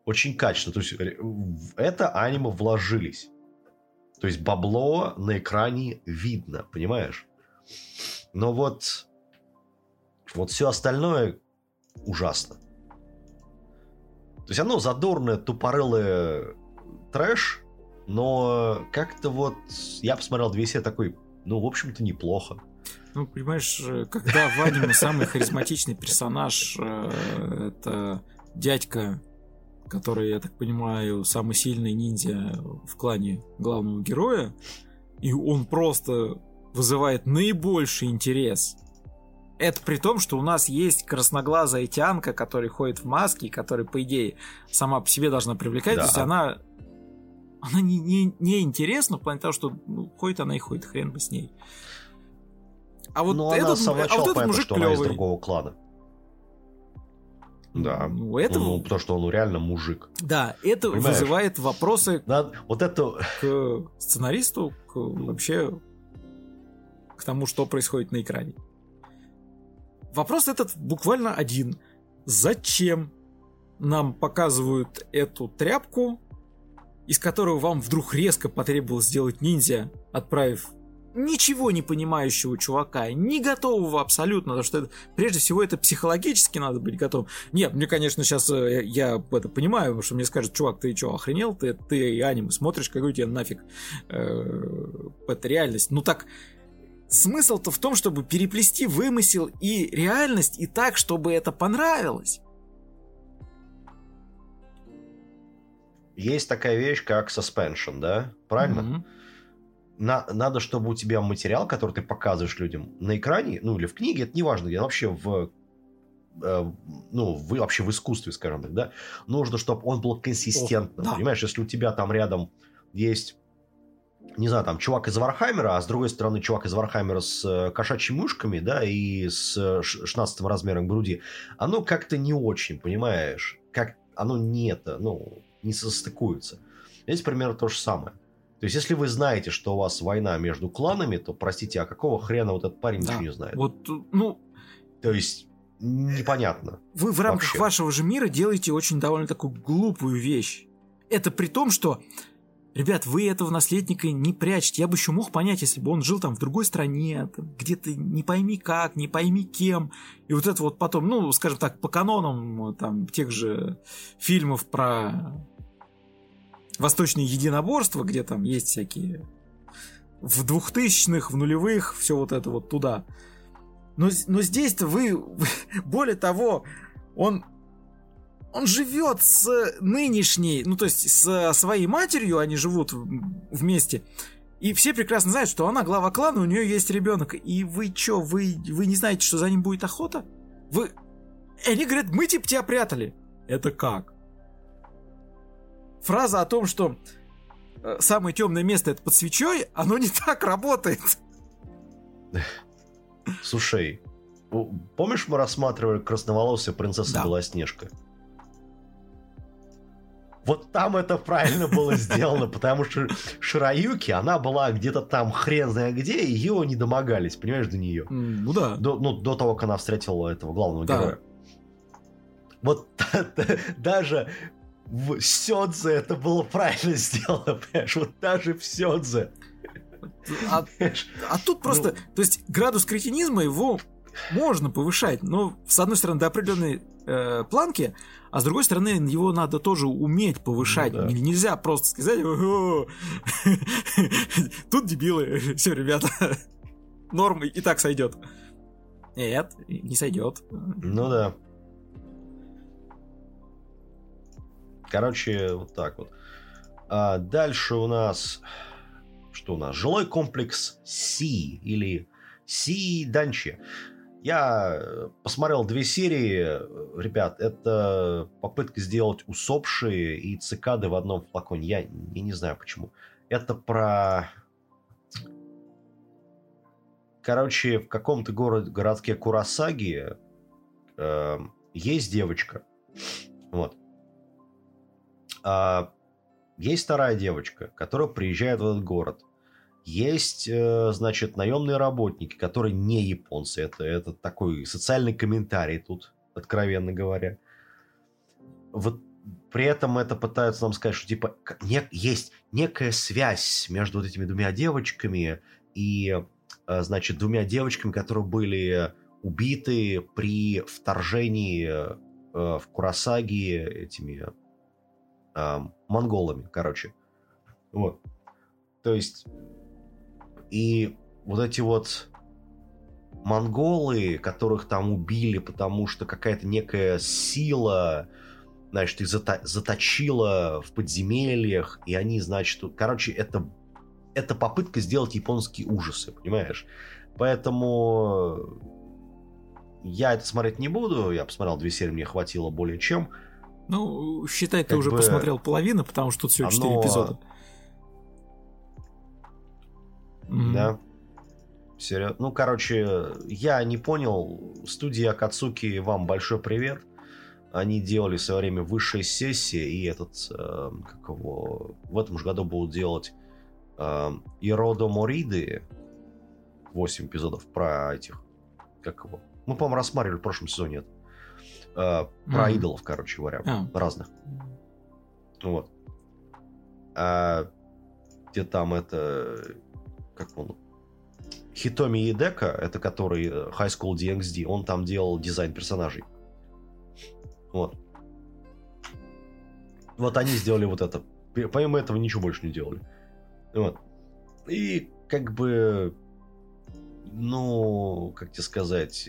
Очень качественно. То есть, ре- в это аниме вложились. То есть, бабло на экране видно, понимаешь? Но вот... Вот все остальное ужасно. То есть, оно задорное, тупорылое трэш, но как-то вот я посмотрел две серии такой, ну, в общем-то, неплохо. Ну, понимаешь, э, когда в аниме самый харизматичный персонаж э, это дядька, который, я так понимаю, самый сильный ниндзя в клане главного героя, и он просто вызывает наибольший интерес. Это при том, что у нас есть красноглазая тянка, которая ходит в маске, и которая, по идее, сама по себе должна привлекать. Да. То есть она, она не, не, не интересна в плане того, что ну, ходит она и ходит, хрен бы с ней. А вот Но она этот, с самого а начала вот этот понятно, мужик что она из другого клана. Да. Ну, это, Ну, потому что он ну, реально мужик. да, это Понимаешь? вызывает вопросы Надо- вот это... к сценаристу, к вообще к тому, что происходит на экране. Вопрос этот буквально один. Зачем нам показывают эту тряпку, из которого вам вдруг резко потребовалось сделать ниндзя, отправив ничего не понимающего чувака, не готового абсолютно, потому что это, прежде всего это психологически надо быть готовым. Нет, мне, конечно, сейчас я, я это понимаю, потому что мне скажут, чувак, ты что, охренел? Ты, ты аниме смотришь, какой тебе нафиг э, это реальность. Ну так, смысл-то в том, чтобы переплести вымысел и реальность и так, чтобы это понравилось. Есть такая вещь, как suspension, да? Правильно? Мгм. На- надо, чтобы у тебя материал, который ты показываешь людям на экране, ну или в книге, это неважно, где вообще в э, ну, в, вообще в искусстве, скажем так, да, нужно, чтобы он был консистентным. О, да. Понимаешь, если у тебя там рядом есть, не знаю, там, чувак из Вархаммера, а с другой стороны чувак из Вархаммера с э, кошачьими ушками, да, и с э, ш- 16 размером груди, оно как-то не очень, понимаешь? Как оно не это, ну, не состыкуется. Здесь примерно то же самое. То есть, если вы знаете, что у вас война между кланами, то, простите, а какого хрена вот этот парень Да. ничего не знает? Вот, ну, То есть, непонятно. вы в рамках Вообще. вашего же мира делаете очень довольно такую глупую вещь. Это при том, что, ребят, вы этого наследника не прячете. Я бы еще мог понять, если бы он жил там в другой стране, где-то не пойми как, не пойми кем. И вот это вот потом, ну, скажем так, по канонам там тех же фильмов про восточные единоборства, где там есть всякие в двухтысячных, в нулевых, все вот это вот туда. Но, но здесь-то вы, более того, он, он живет с нынешней, ну то есть с своей матерью, они живут вместе. И все прекрасно знают, что она глава клана, у нее есть ребенок. И вы чё, вы, вы не знаете, что за ним будет охота? Вы... И они говорят, мы типа тебя прятали. Это как? Фраза о том, что э, самое темное место это под свечой, оно не так работает. Слушай, помнишь, мы рассматривали красноволосая принцесса Да. Белоснежка? Вот там это правильно было сделано, потому что Шираюки, она была где-то там хрен знает где, и ее не домогались, понимаешь, до нее. Ну да. До, ну, до того, как она встретила этого главного Да. героя. Вот даже в Сёдзе это было правильно сделано, понимаешь? Вот даже в Сёдзе. А, а тут просто, Ну. то есть градус кретинизма его можно повышать, но с одной стороны до определенной э, планки, а с другой стороны его надо тоже уметь повышать. Ну да. Нельзя просто сказать, «Ого, тут дебилы, все, ребята, норм и так сойдет. Нет, не сойдет. Ну да. Короче, вот так вот. А дальше у нас... Что у нас? Жилой комплекс Си или Си Данчи. Я э, посмотрел две серии. Ребят, это попытка сделать усопшие и цикады в одном флаконе. Я, я не знаю почему. Это про... Короче, в каком-то городе, городке Курасаги э, есть девочка. Вот. А, есть вторая девочка, которая приезжает в этот город. Есть, э, значит, наемные работники, которые не японцы. Это, это такой социальный комментарий тут, откровенно говоря. Вот при этом это пытаются нам сказать, что типа не- есть некая связь между вот этими двумя девочками и, э, значит, двумя девочками, которые были убиты при вторжении э, в Курасаги этими э, монголами, короче. Вот. То есть и вот эти вот монголы, которых там убили, потому что какая-то некая сила, значит, их зато- заточила в подземельях, и они, значит, короче, это, это попытка сделать японские ужасы, понимаешь? Поэтому я это смотреть не буду, я посмотрел две серии, мне хватило более чем. Ну, считай, ты Как уже бы посмотрел половину, потому что тут всего 4 оно- эпизода. Да. Серьезно. Ну, короче, я не понял. Студия Акацуки, вам большой привет. Они делали в свое время высшая сессия, и этот, э, как его, в этом же году будут делать э, Иродо Мориды. 8 эпизодов про этих, как его. Мы, по-моему, рассматривали в прошлом сезоне это. Э, про Мгм. идолов, короче говоря, А. разных. Вот. А где там это... Как он? Хитоми Едека, это который э, High School DxD, он там делал дизайн персонажей. Вот. Вот они сделали вот это. Помимо этого ничего больше не делали. Вот. И как бы... Ну, как тебе сказать...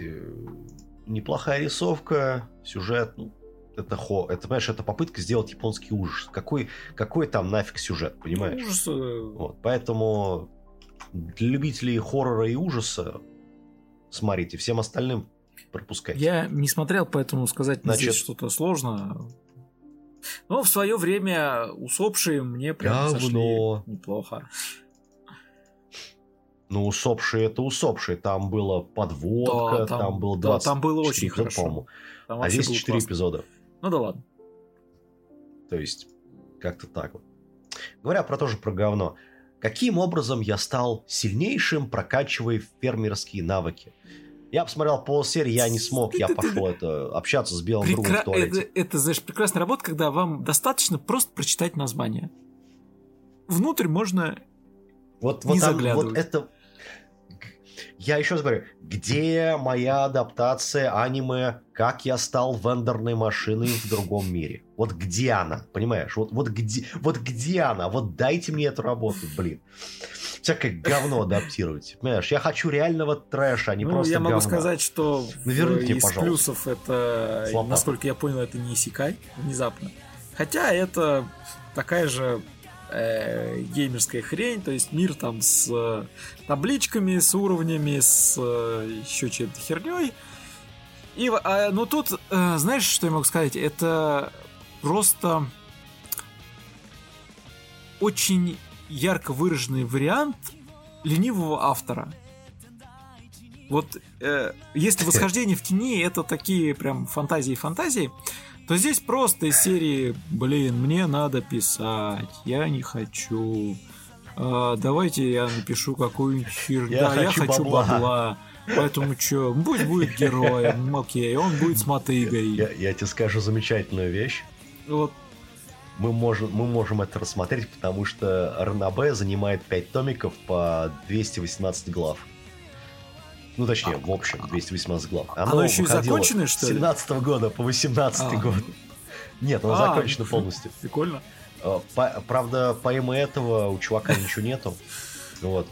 Неплохая рисовка, сюжет, ну, это хо, это, понимаешь, это попытка сделать японский ужас. Какой, какой там нафиг сюжет, понимаешь? Ужас, э, Вот, поэтому Для любителей хоррора и ужаса смотрите, всем остальным пропускайте. Я не смотрел, поэтому сказать Значит- здесь что-то сложно. Но в свое время усопшие мне прям Говно. неплохо. Ну, усопшие это усопшие. Там была подводка, Да, там, там- было да, 20 там было очень эпизода, хорошо. Там А здесь было 4 классно. эпизода. Ну да ладно. То есть, как-то так вот. Говоря про тоже про говно. Каким образом я стал сильнейшим, прокачивая фермерские навыки? Я посмотрел полсерии, я не смог, я пошел это общаться с белым другом Прекра- в туалете. это, это, знаешь, прекрасная работа, когда вам достаточно просто прочитать название. Внутрь можно... Вот, не вот, там- вот это... Я еще раз говорю, где моя адаптация аниме, как я стал вендорной машиной в другом мире? Вот где она, понимаешь? Вот, вот, где, вот где она? Вот дайте мне эту работу, блин. Всякое говно адаптировать. Понимаешь, я хочу реального трэша, а не ну, просто я могу говна. сказать, что в- Ну, верните, из пожалуйста. плюсов это, Слабо. насколько я понял, это не Исикай внезапно. Хотя это такая же э, геймерская хрень, то есть мир там с э, табличками, с уровнями, с э, еще чем-то херней. И, а, ну тут, э, знаешь, что я могу сказать? Это просто очень ярко выраженный вариант ленивого автора. Вот э, если восхождение в тени это такие прям фантазии-фантазии, то здесь просто из серии, блин, мне надо писать, я не хочу. А, давайте я напишу какую-нибудь херню. Я да, я хочу бабла. бабла. Поэтому что, пусть будет героем, окей, он будет с мотыгой. Я, я тебе скажу замечательную вещь. Вот Мы можем, мы можем это рассмотреть, потому что РНБ занимает 5 томиков по 218 глав. Ну, точнее, в общем, 218 глав. Оно еще и законченное, что С ли? 17 года по 18 А. год. Нет, оно А, закончено полностью. прикольно. Э, по- правда, помимо этого у чувака ничего нету. Вот.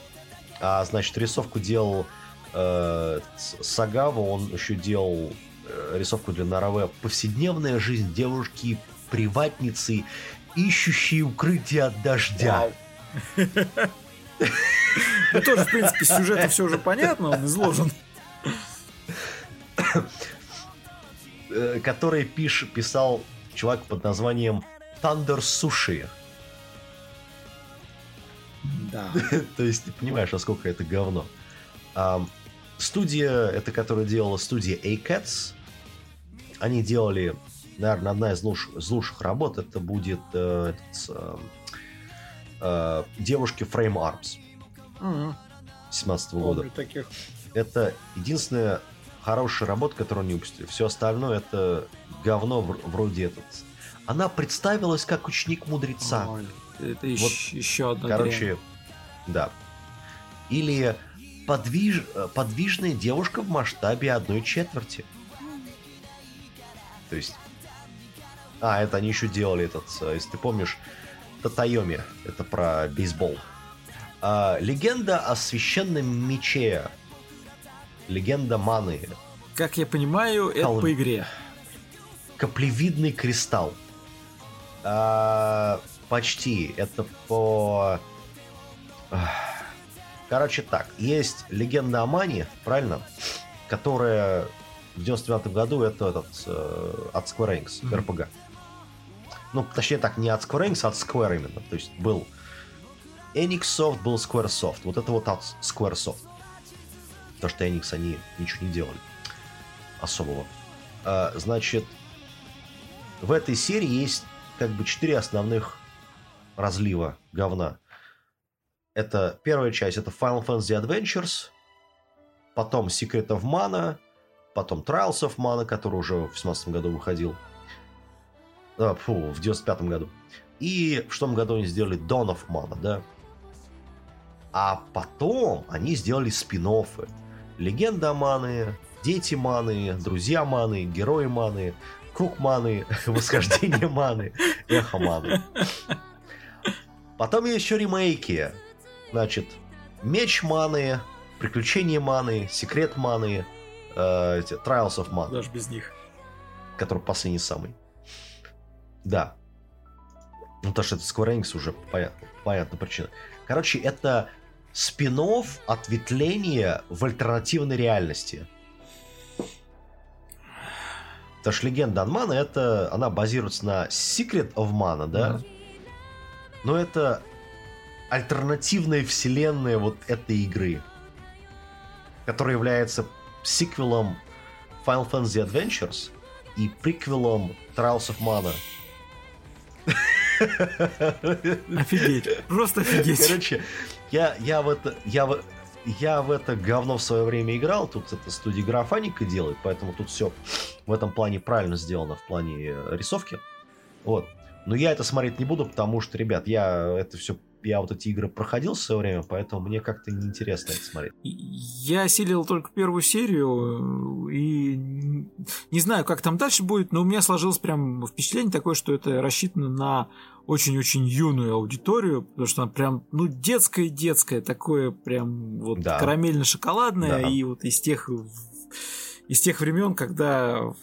А, значит, рисовку делал э, С- Сагава, он еще делал э, рисовку для Нараве «Повседневная жизнь девушки приватницы, ищущей укрытие от дождя». Ну тоже, в принципе, сюжет все уже понятно, он изложен. э, который пиш, писал чувак под названием Thunder Sushi. Да. То есть ты понимаешь, насколько это говно. Студия, это которая делала студия A-Cats, они делали, наверное, одна из лучших работ, это будет э, этот, э, э, девушки Frame Arms 17 года. Таких. Это единственная хорошая работа, которую они выпустили. Все остальное это говно в- вроде этот. Она представилась как ученик мудреца. Ой, Это Вот, еще, еще одна Короче, дрянь. да. Или подвиж... подвижная девушка в масштабе одной четверти. То есть... А, это они еще делали этот, э, если ты помнишь, Татайоми. Это про бейсбол. А, легенда о священном мече. Легенда Маны. Как я понимаю, это Колумб. по игре. Каплевидный кристалл. А, почти. Это по... Короче так, есть легенда о Мане, правильно? Которая в 99 году это этот, э, от Square Enix, Мгм. RPG. Ну, точнее так, не от Square Enix, а от Square именно. То есть был Enix Soft, был Square Soft. Вот это вот от Square Soft. То, что Enix, они ничего не делали особого. А, значит, в этой серии есть как бы четыре основных разлива говна. Это первая часть, это Final Fantasy Adventures, потом Secret of Mana, потом Trials of Mana, который уже в 17 году выходил, А, фу, в 95 году. И в что году они сделали Dawn of Mana, да? А потом они сделали спин -оффы. Легенда Маны, Дети Маны, Друзья Маны, Герои Маны, Круг Маны, Восхождение Маны, Эхо Маны. Потом еще ремейки. Значит, Меч Маны, Приключения Маны, Секрет Маны, э, Trials of Mana, Даже без них. который последний самый. Да. Ну, то, что это Square Enix уже понятно, понятна причина. Короче, это спин ответвление в альтернативной реальности. Потому что легенда Анмана это она базируется на Secret of Mana, да? Но это альтернативная вселенная вот этой игры, которая является сиквелом Final Fantasy Adventures и приквелом Trials of Mana. Офигеть. Просто офигеть. Короче, я, я в это... Я в, я в это говно в свое время играл, тут это студия Графаника делает, поэтому тут все в этом плане правильно сделано, в плане э, рисовки. Вот. Но я это смотреть не буду, потому что, ребят, я это все я вот эти игры проходил в свое время, поэтому мне как-то неинтересно это смотреть. Я осилил только первую серию и не знаю, как там дальше будет, но у меня сложилось прям впечатление такое, что это рассчитано на очень-очень юную аудиторию, потому что она прям, ну, детское-детское, такое прям вот Да. карамельно-шоколадное, Да. и вот из тех, из тех времен, когда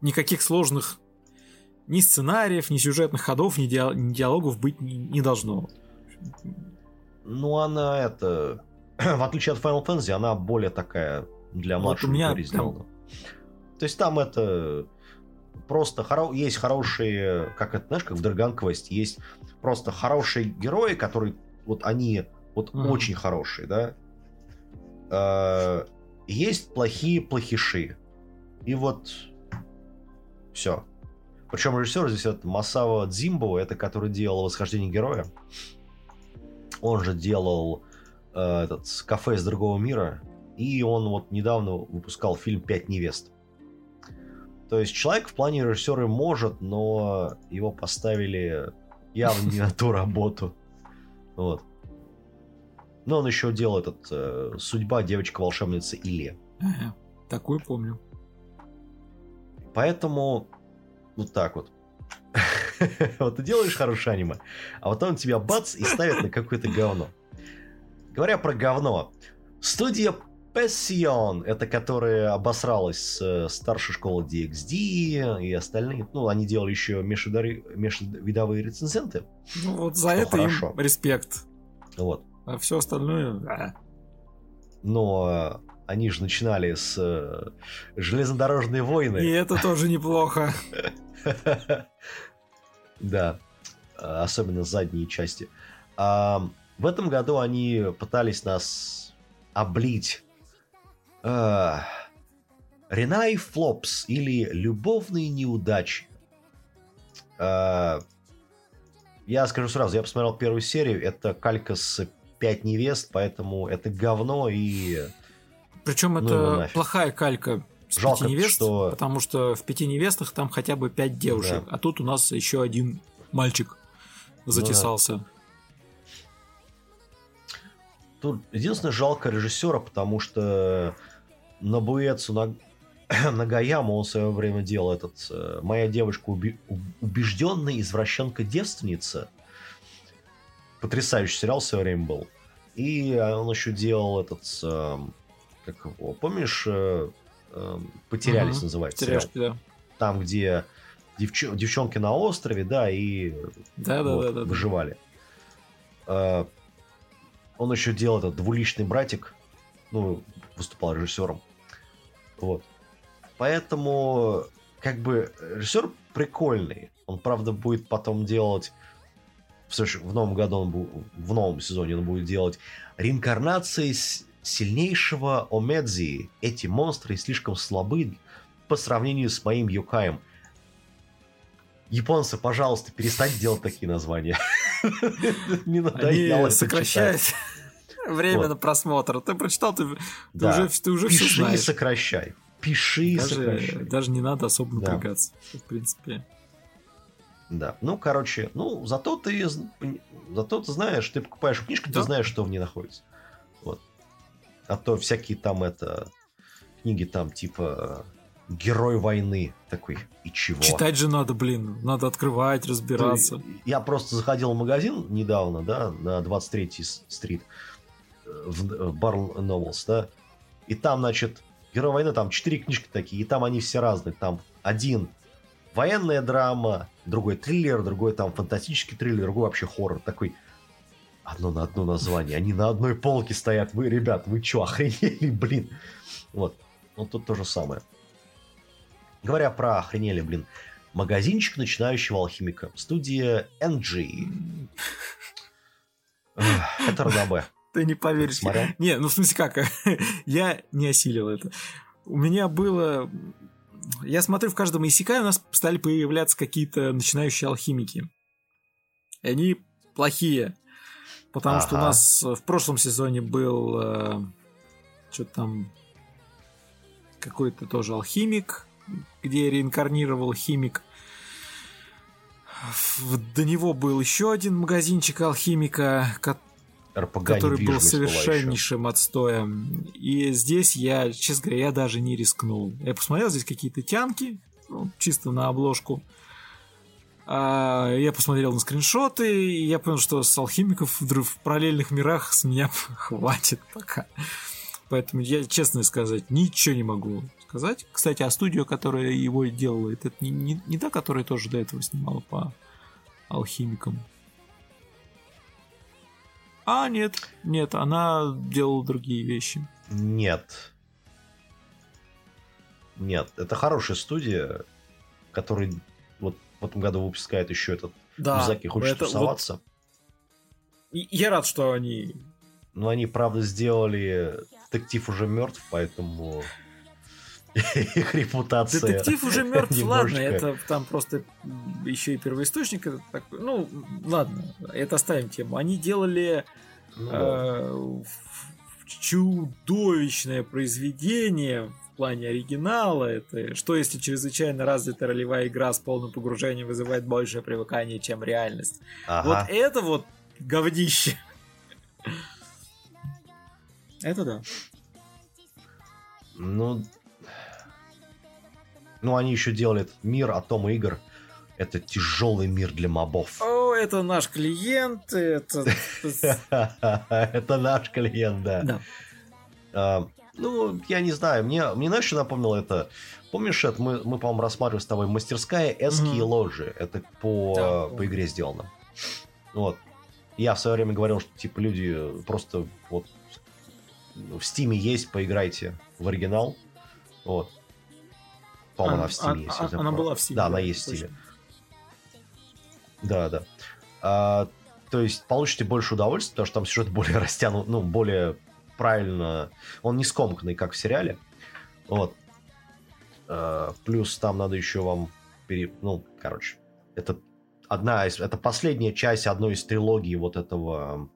никаких сложных ни сценариев, ни сюжетных ходов, ни, диа- ни диалогов быть не, не должно. Ну, она это... В отличие от Final Fantasy, она более такая для Вот младшей у меня прям- сделана. То есть там это просто хоро... есть хорошие, как это, знаешь, как в Dragon Quest, есть просто хорошие герои, которые вот они вот Мгм. очень хорошие, да. Э, Есть плохие плохиши. И вот все. Причем режиссер здесь это Масао Дзимбо, это который делал «Восхождение героя». Он же делал э, этот «Кафе из другого мира». И он вот недавно выпускал фильм «Пять невест». То есть человек в плане режиссера может, но его поставили явно не на ту работу. Вот. Но он еще делал этот э, «Судьба девочка-волшебницы Илье». Ага, Такую помню. Поэтому вот так вот. Вот ты делаешь хорошее аниме, а потом тебя бац и ставят на какое-то говно. Говоря про говно, студия Passion, это которая обосралась с э, старшей школы DxD и остальные, ну, они делали еще межвидовые рецензенты, Ну вот за это хорошо. им респект. вот. А все остальное... да. Но э, они же начинали с э, железнодорожные войны. И это тоже неплохо. Да, особенно задние части. В этом году они пытались нас облить а, Ренай Флопс или Любовные неудачи. А, я скажу сразу, я посмотрел первую серию, это калька с пять невест, поэтому это говно и Причем Ну это плохая калька с Жалко, пяти невест, что- потому что в пяти невестах там хотя бы пять девушек, Да. а тут у нас еще один мальчик затесался. Тут единственное жалко режиссера, потому что Набуэцу на... Нагаяму он в свое время делал этот э, «Моя девушка уби- убежденная извращенка-девственница». Потрясающий сериал в свое время был. И э, он еще делал этот... э, как его, помнишь, «Потерялись» Мгм. называется сериал? Теряшки, да. Там, где девчо- девчонки на острове, да, и Да, да, вот, да, да, да. выживали. А, Он еще делал этот двуличный братик, ну, выступал режиссером. Вот. Поэтому, как бы, режиссер прикольный. Он, правда, будет потом делать... В, следующем- в новом году, он бу- в новом сезоне он будет делать реинкарнации с- сильнейшего Омедзи. Эти монстры слишком слабы по сравнению с моим Юкаем. Японцы, пожалуйста, перестаньте делать такие названия. Не надоело читать. Время Вот. на просмотр. Ты прочитал, ты, ты Да. уже, ты уже все Пиши и знаешь. сокращай. Пиши и Даже, сокращай. даже не надо особо Да. напрягаться. В принципе. Да. Ну, короче, ну, зато ты, зато ты знаешь, ты покупаешь книжку, Да. ты знаешь, что в ней находится. Вот. А то всякие там это книги там типа Герой войны такой. И чего? Читать же надо, блин. Надо открывать, разбираться. Ну, Я просто заходил в магазин недавно, да, на 23-й с- стрит, в э, Barn Novels, да, и там, значит, Герой войны, там четыре книжки такие, и там они все разные. Там один военная драма, другой триллер, другой там фантастический триллер, другой вообще хоррор такой. одно на одно название. Они на одной полке стоят. Вы, ребят, вы чё, охренели, блин? Вот. Вот тут то же самое. Говоря про охренели, блин. Магазинчик начинающего алхимика. Студия NG. Это РДБ. Ты не поверишь. Смотрел? Не, ну в смысле как? я не осилил это. У меня было... Я смотрю, в каждом Исикае у нас стали появляться какие-то начинающие алхимики. И они плохие. Потому что у Ага. нас в прошлом сезоне был... что-то там... Какой-то тоже алхимик, где реинкарнировал химик. До него был еще один магазинчик алхимика, ко- РПГ который был была еще. совершеннейшим отстоем. И здесь я, честно говоря, я даже не рискнул. Я посмотрел здесь какие-то тянки, ну, чисто на обложку. А, я посмотрел на скриншоты, и я понял, что с алхимиков в параллельных мирах с меня хватит пока. Поэтому я, честно сказать, ничего не могу сказать. Кстати, а студию, которая его делает, это не, не, не та, которая тоже до этого снимала по алхимикам. А, нет, нет, она делала другие вещи. Нет. Нет, это хорошая студия, которая вот в этом году выпускает еще этот Да, Мизаки хочет это вот- тусоваться. И- Я рад, что они... Но они, правда, сделали детектив уже мертв, поэтому их репутация. Детектив уже мертв, ладно, немножечко- это там просто еще и первоисточник. такой- ну, ладно, это оставим тему. Они делали Ну э, чудовищное произведение в плане оригинала. Это что если чрезвычайно развитая ролевая игра с полным погружением вызывает большее привыкание, чем реальность? Ага. Вот это вот говнище. Это да. Ну, ну, они еще делали этот мир Атом игр. Это тяжелый мир для мобов. О, это наш клиент, это... Это наш клиент, да. Да. А, Ну, я не знаю, мне, мне знаешь, что напомнило это? Помнишь, это мы, мы по-моему, рассматривали с тобой мастерская Эски и. Ложи. Это по, по игре сделано. Вот. Я в свое время говорил, что типа люди просто вот в Стиме есть, поиграйте в оригинал. Вот. По-моему, А, она в Стиме а- есть. а- она была в Steam, Да, она есть в. Стиме. Да, да. А, то есть получите больше удовольствия, потому что там сюжет более растянут, ну, более правильно. Он не скомканный, как в сериале. Вот. А, плюс там надо еще вам пере... Ну, короче, это одна из... Это последняя часть одной из трилогии вот этого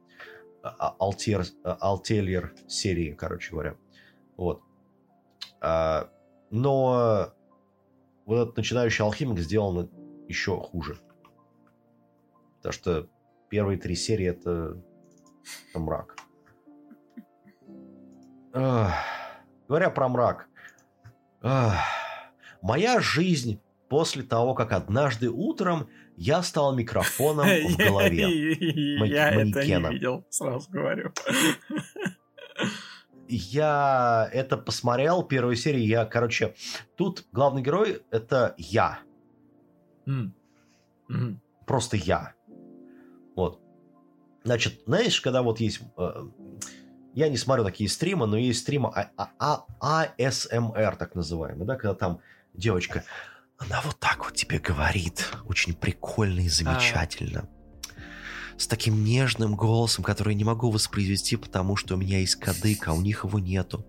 а, Алтер... Алтельер серии, короче говоря. Вот. А, но вот этот начинающий алхимик сделан еще хуже. Потому что первые три серии это, это мрак. Ах, Говоря про мрак. ах, Моя жизнь после того, как однажды утром я стал микрофоном в голове. Я это не видел, сразу говорю. Я это посмотрел, первую серию, я, короче, тут главный герой это я. М. Мгм. просто я. Вот. Значит, знаешь, когда вот есть... э, я не смотрю такие стримы, но есть стримы А- А- А- ASMR, так называемый, да, когда там девочка, она вот так вот тебе говорит, очень прикольно и замечательно. С таким нежным голосом, который я не могу воспроизвести, потому что у меня есть кадык, а у них его нету.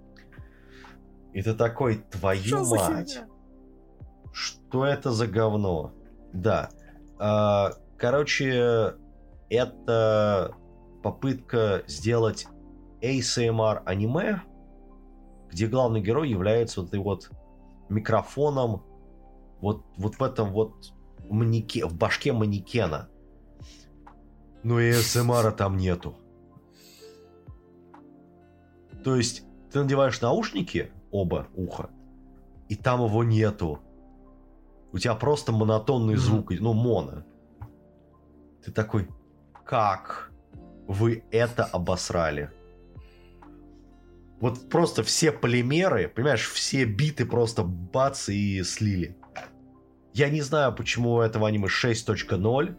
И ты такой, твою Что мать. Что это за говно? Да. А, короче, это попытка сделать ASMR аниме, где главный герой является вот этой вот микрофоном вот, вот в этом вот манеке, в башке манекена. Но ASMR там нету. То есть ты надеваешь наушники, оба уха, и там его нету. У тебя просто монотонный звук, ну, моно. Ты такой, как вы это обосрали? Вот просто все полимеры, понимаешь, все биты просто бац и слили. Я не знаю, почему у этого аниме 6.0.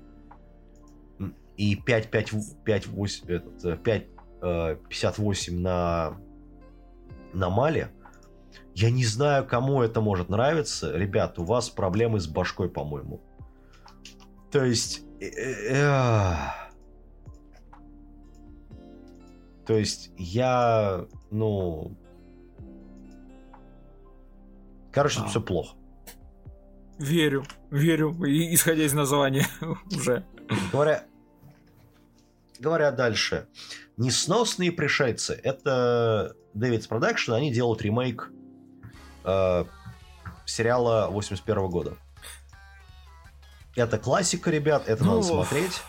И 5, 5, 5, 8, этот, э, 5, э, 58 на, на Мале, я не знаю, кому это может нравиться. Ребят, у вас проблемы с башкой, по-моему. То есть... э, э, э, То есть я, ну... Короче, А. все плохо. Верю, верю, исходя из названия уже. Говоря, говоря дальше. Несносные пришельцы. Это David Production. Они делают ремейк э, сериала 81 года. Это классика, ребят. Это Ну, надо смотреть.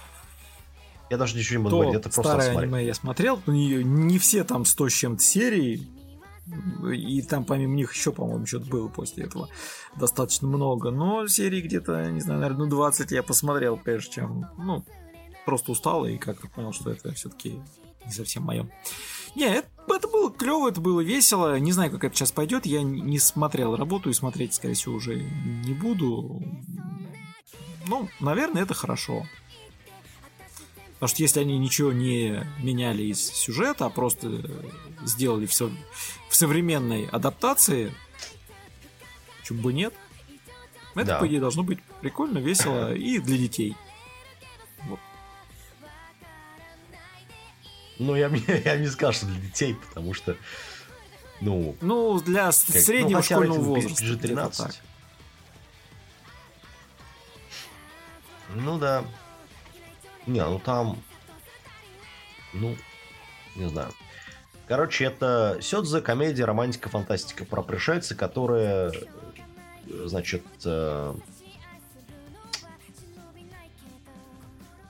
Я даже ничего не буду говорить. Это просто старое аниме я смотрел, не, не все там 100 с чем-то серий, и там помимо них еще, по-моему, что-то было после этого достаточно много, но серий где-то, не знаю, наверное, ну 20 я посмотрел, прежде чем, ну, просто устал и как-то понял, что это все-таки не совсем мое. Не, это, это было клево, это было весело. Не знаю, как это сейчас пойдет. Я не смотрел работу и смотреть, скорее всего, уже не буду. Ну, наверное, это хорошо. Потому что если они ничего не меняли из сюжета, а просто сделали все в современной адаптации, почему бы нет? Это, Да. по идее, должно быть прикольно, весело и для детей. Ну, я, я не скажу, что для детей, потому что, ну, Ну, для Как- среднего ну, школьного возраста. где-то PG-13. так. Ну да. Не, ну там... Ну, не знаю. Короче, это Сёдзе, комедия, романтика, фантастика про пришельца, которая, э, значит, э,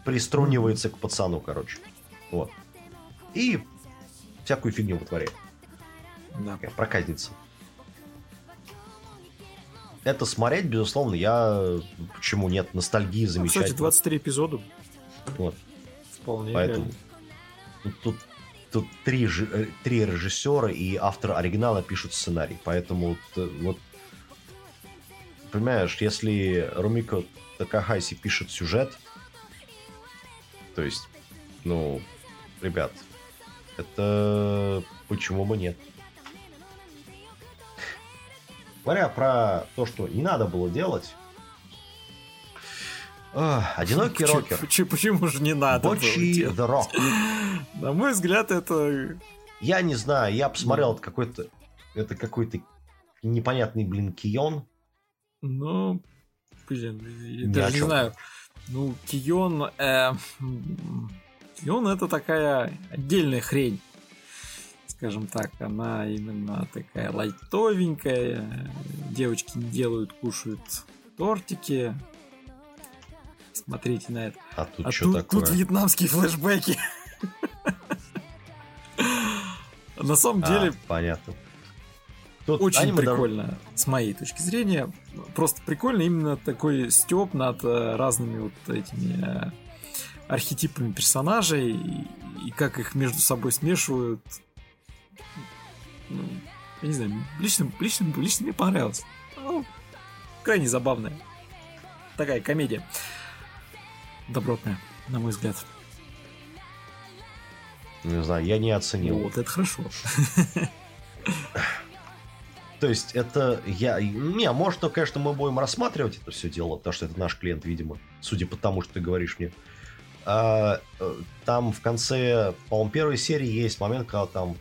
приструнивается к пацану, короче. Вот. И всякую фигню вытворяет. Да. Проказница. Это смотреть, безусловно, я... Почему нет? Ностальгии Ну, замечательно. Кстати, 23 эпизода. Вот. Вполне Поэтому тут, тут, тут три, э, три режиссера и автор оригинала пишут сценарий. Поэтому вот, э, вот понимаешь, если Румико Такахаси пишет сюжет, то есть, ну, ребят, это почему бы нет? Говоря про то, что не надо было делать, ах, одинокий Почему- рокер. Почему, почему же не надо Бочи the Rock. На мой взгляд, это... Я не знаю, я посмотрел это какой-то... Это какой-то непонятный, блин, Кион. Ну, блин, я Ни даже не знаю. Ну, Кион... э, м, Кион это такая отдельная хрень. Скажем так, она именно такая лайтовенькая. Девочки делают, кушают тортики. Смотрите на это. А тут А что тут, такое? тут вьетнамские флешбеки. На самом А, деле, понятно. Тут очень аниме даже- прикольно, с моей точки зрения. Просто прикольно именно такой степ над э, разными вот этими э, архетипами персонажей и, и как их между собой смешивают. Ну, я не знаю, лично, лично, лично мне понравилось. Ну, крайне забавная. Такая комедия. Добротная, на мой взгляд. Не знаю, я не оценил. Вот, это хорошо. То есть это я... Не, может, то, конечно, мы будем рассматривать это все дело, потому что это наш клиент, видимо, судя по тому, что ты говоришь мне. А, э, там в конце, по-моему, первой серии есть момент, когда там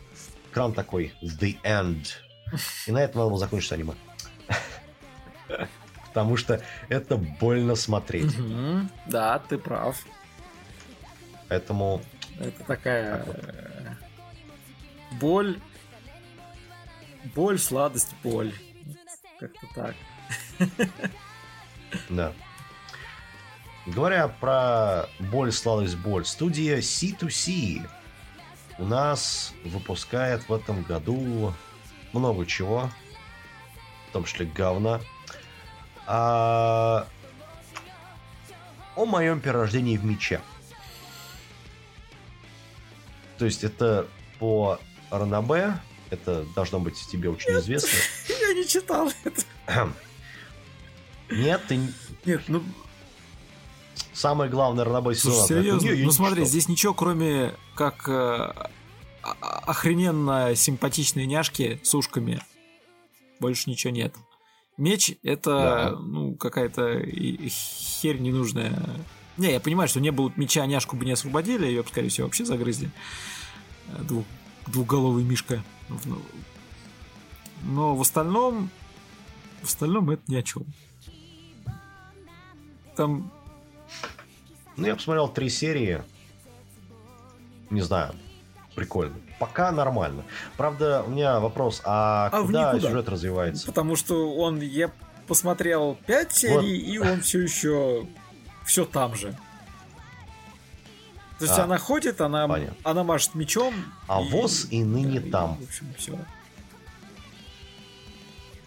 экран такой «The End». И на этом надо было закончить аниме. Потому что это больно смотреть. Да, ты прав. Поэтому Это такая э, боль, боль, сладость, боль. Как-то так. Да. Говоря про боль, сладость, боль, студия C2C у нас выпускает в этом году много чего, в том числе говна. А... О моем перерождении в мече. То есть это по Ранабе, это должно быть тебе очень известно. Я не читал это. Нет, ты... Нет, ну, Самый главный ранобой сезона. Серьезно? Ну смотри, читал. здесь ничего, кроме как э, а- а- охрененно симпатичные няшки с ушками, больше ничего нет. Меч это, Да. ну, какая-то херь ненужная. Не, я понимаю, что не было бы меча, няшку бы не освободили, ее бы, скорее всего, вообще загрызли. Э, Двух, двухголовый мишка. Ну, Но в остальном, в остальном это ни о чем. Там Ну, я посмотрел три серии. Не знаю. Прикольно. Пока нормально. Правда, у меня вопрос, а, А куда сюжет развивается? Потому что он, я посмотрел 5 серий, и он все еще все там же. То есть А, она ходит, она, понятно. она машет мечом. А воз и ныне да, там. в общем, все.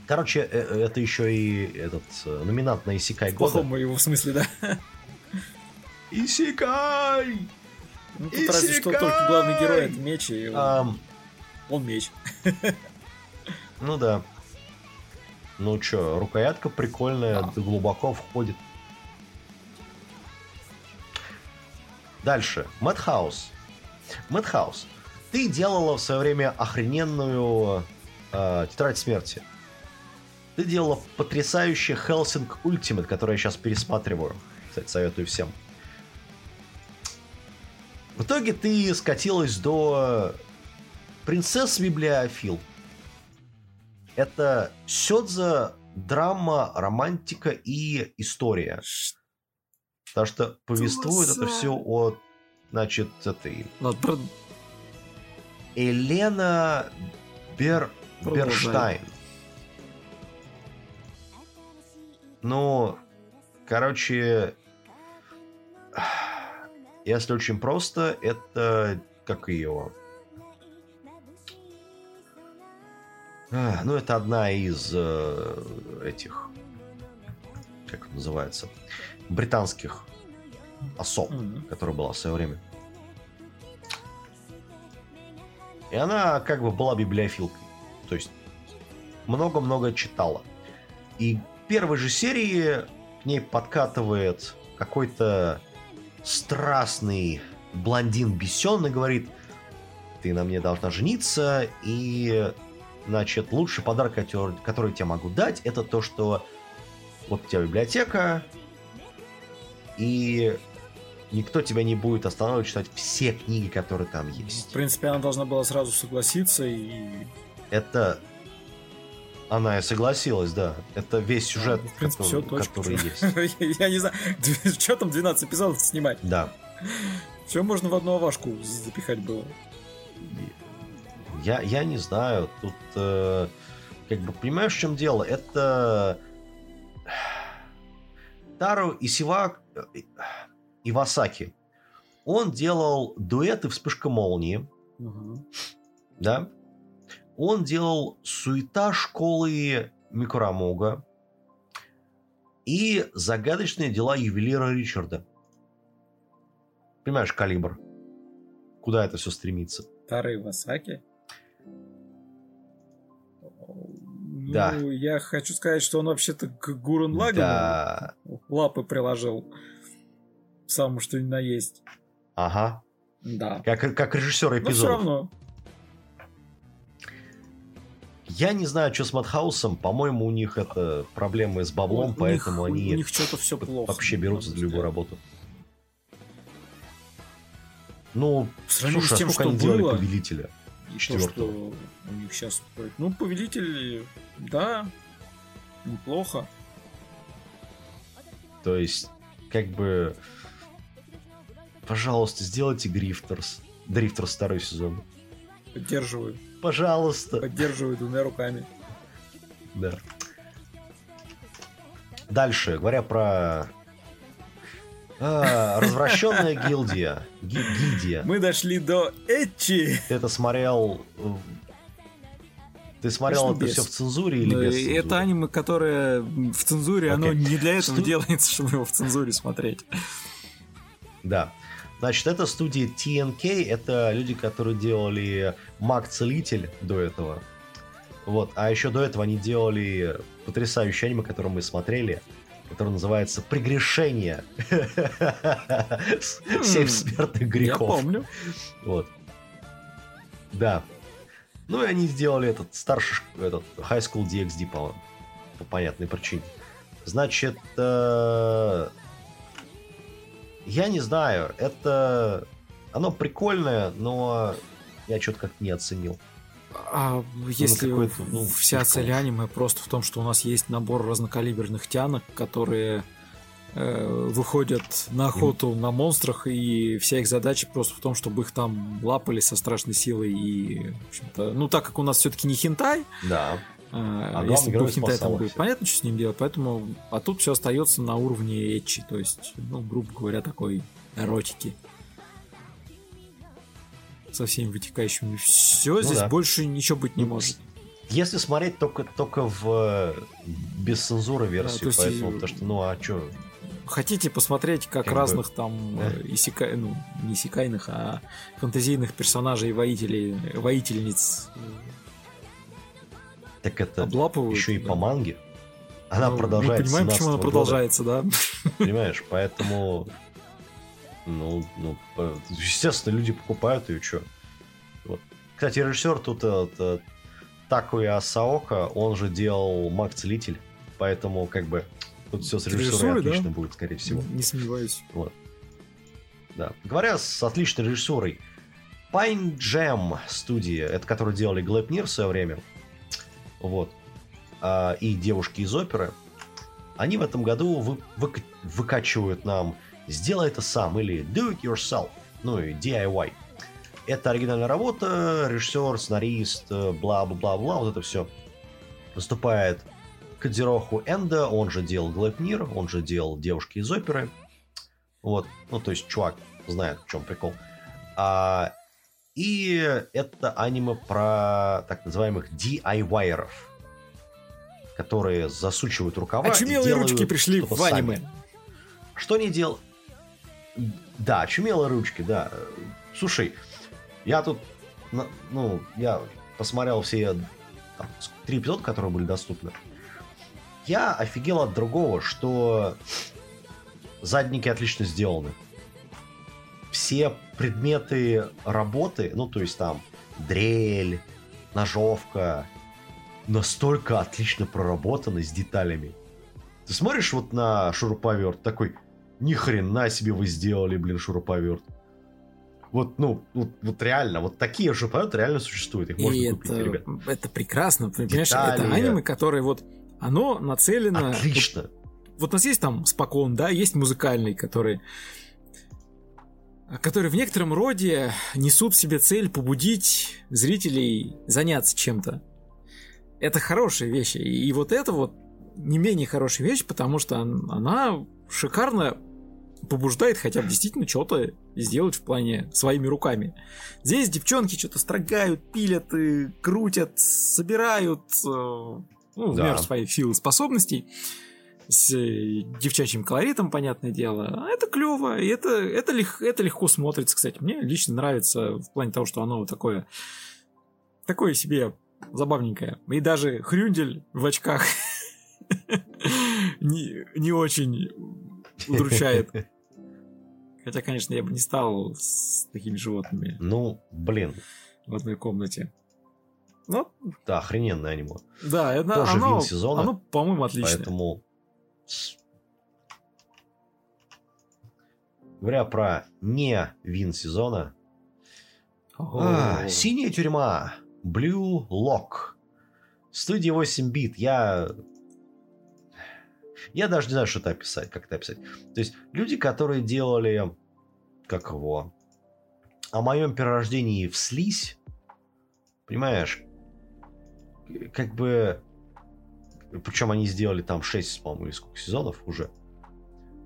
Короче, э, э, это еще и этот э, номинант на Исикай года. плохом его в смысле, да. Исикай! Ну, тут разве что только главный герой это меч, и он, Ам, он меч. ну да. Ну чё, рукоятка прикольная, Да. глубоко входит. Дальше. Мэтхаус. Мэтхаус. Ты делала в свое время охрененную э, тетрадь смерти. Ты делала потрясающий Helsing Ultimate, который я сейчас пересматриваю. Кстати, советую всем. В итоге ты скатилась до Принцесс Библиофил. Это сёдза, драма, романтика и история. Потому что повествует это все о, значит, этой про- Елена Бер... Берштайн. Ну, короче, если очень просто, это как ее. А, Ну, это одна из э, этих, как это называется, британских особ, Мгм. которая была в свое время. И она как бы была библиофилкой. То есть много-много читала. И в первой же серии к ней подкатывает какой-то страстный блондин Бесен и говорит, ты на мне должна жениться, и, значит, лучший подарок, который, который я тебе могу дать, это то, что вот у тебя библиотека, и никто тебя не будет останавливать читать все книги, которые там В есть. принципе, она должна была сразу согласиться и... Это... Она и согласилась, да. Это весь сюжет, в принципе, который, все, который есть. Я не знаю, что там 12 эпизодов снимать? Да. Все можно в одну авашку запихать было. Я, я не знаю. Тут, э, как бы, понимаешь, в чем дело? Это... Тару Исива... Ивасаки. Он делал дуэты «Вспышка молнии», да? Он делал «Суета школы Микурамога» и «Загадочные дела ювелира Ричарда». Понимаешь, калибр? Куда это все стремится? Тары Васаки. Да. Ну, я хочу сказать, что он вообще-то к Гурен Лагану Да. лапы приложил. Самому что ни на есть. Ага. Да. Как, как режиссер Но все равно. Я не знаю, что с Мадхаусом. По-моему, у них это проблемы с баблом, у поэтому них, они У них что-то все плохо. вообще берутся за любую работу. Ну, слушай, с тем, а сколько что они делали было, Повелителя? И то, что у них сейчас... Ну, Повелитель, да, неплохо. То есть, как бы... Пожалуйста, сделайте Грифтерс. Дрифтерс второй сезон. Поддерживаю. Пожалуйста. Поддерживаю двумя руками. Да. Дальше, говоря про а, развращенная гильдия. Ги- гильдия. Мы дошли до Эчи. Ты это смотрел... э, Ты смотрел Конечно, это без. все в цензуре или Ну, без цензуры? Это аниме, которое в цензуре, оно Окей. не для этого Сту- делается, чтобы его в цензуре смотреть. Да. Значит, это студия TNK, это люди, которые делали Маг-целитель до этого. Вот, а еще до этого они делали потрясающее аниме, которое мы смотрели. который называется «Прегрешение». Семь смертных Я грехов. помню. Вот. Да. Ну и они сделали этот старший, этот High School DxD, по, по понятной причине. Значит, э, я не знаю, это... Оно прикольное, но я что-то как-то не оценил. А если какой-то, ну, вся слишком цель аниме просто в том, что у нас есть набор разнокалиберных тянок, которые э, выходят на охоту на монстрах, и вся их задача просто в том, чтобы их там лапали со страшной силой. И, в общем-то, ну так как у нас все-таки не хентай, Да. А, главный если бы спасал там будет понятно, что с ним делать, поэтому, а тут все остается на уровне этчи, то есть, ну, грубо говоря, такой эротики. Со всеми вытекающими. Все, здесь Ну да. больше ничего быть не Ну, может. Если смотреть только, только в э, без цензуры версию, то есть, поэтому, э, потому что, ну а что, Хотите посмотреть, как, Как бы, разных там да. э, исекай- ну, не исекайных, а фантазийных персонажей, воителей, воительниц так это облапывают? еще и да. по манге. Она Ну, продолжается. Мы понимаем, почему она 17-го года. продолжается, да? Понимаешь, поэтому... Ну, ну, естественно, люди покупают ее, что. Вот. Кстати, режиссер тут это, Такуя Саока, он же делал Маг Целитель, поэтому как бы тут все с режиссурой Режиссурой, да? отлично будет, скорее всего. Не сомневаюсь. Да. Говоря с отличной режиссурой, Pine Jam студия, это которые делали Глэпнир в свое время, вот, а, и девушки из оперы, они в этом году вы- выка- выкачивают нам «Сделай это сам» или «Do it yourself», ну и DIY. Это оригинальная работа, режиссер, сценарист, э, бла-бла-бла-бла, вот это все. Выступает Кадзироху Энда, он же делал Глэпнир, он же делал «Девушки из оперы», вот, ну, то есть чувак знает, в чем прикол. А, и это аниме про так называемых DIY-еров, которые засучивают рукава и Очумелые делают ручки пришли в сами. аниме. Что они делают? Да, очумелые ручки, да. Слушай, я тут, ну, я посмотрел все там, три эпизода, которые были доступны. Я офигел от другого, что задники отлично сделаны. Все предметы работы, ну, то есть там дрель, ножовка, настолько отлично проработаны с деталями. Ты смотришь вот на шуруповерт, такой, ни хрена себе вы сделали, блин, шуруповерт. Вот, ну, вот, вот реально, вот такие шуруповерты реально существуют, их можно И купить, это, ребят. это прекрасно. Понимаешь, это Детали. аниме, которое вот оно нацелено. Отлично. Вот, вот у нас есть там спокон, да, есть музыкальный, который которые в некотором роде несут в себе цель побудить зрителей заняться чем-то. Это хорошие вещи. И вот это вот не менее хорошая вещь, потому что он- она шикарно побуждает хотя бы действительно что-то сделать в плане своими руками. Здесь девчонки что-то строгают, пилят, и крутят, собирают, э, ну, в Да. меру своих сил и способностей с э, девчачьим колоритом, понятное дело. А Это клево, и это, это, лег- это легко смотрится, кстати. Мне лично нравится в плане того, что оно такое, такое себе забавненькое. И даже Хрюндель в очках не, не очень удручает. Хотя, конечно, я бы не стал с такими животными Ну, блин, в одной комнате. Ну, да, охрененное аниме. да, это, Тоже оно, сезона, оно, по-моему, отлично. Поэтому... Говоря про не вин сезона, а, синяя тюрьма, Blue Lock, студия 8 бит. Я я даже не знаю, что это описать, как это описать. То есть люди, которые делали, как его, о моем перерождении в слизь, понимаешь, как бы, причем они сделали там 6, по-моему, или сколько сезонов уже,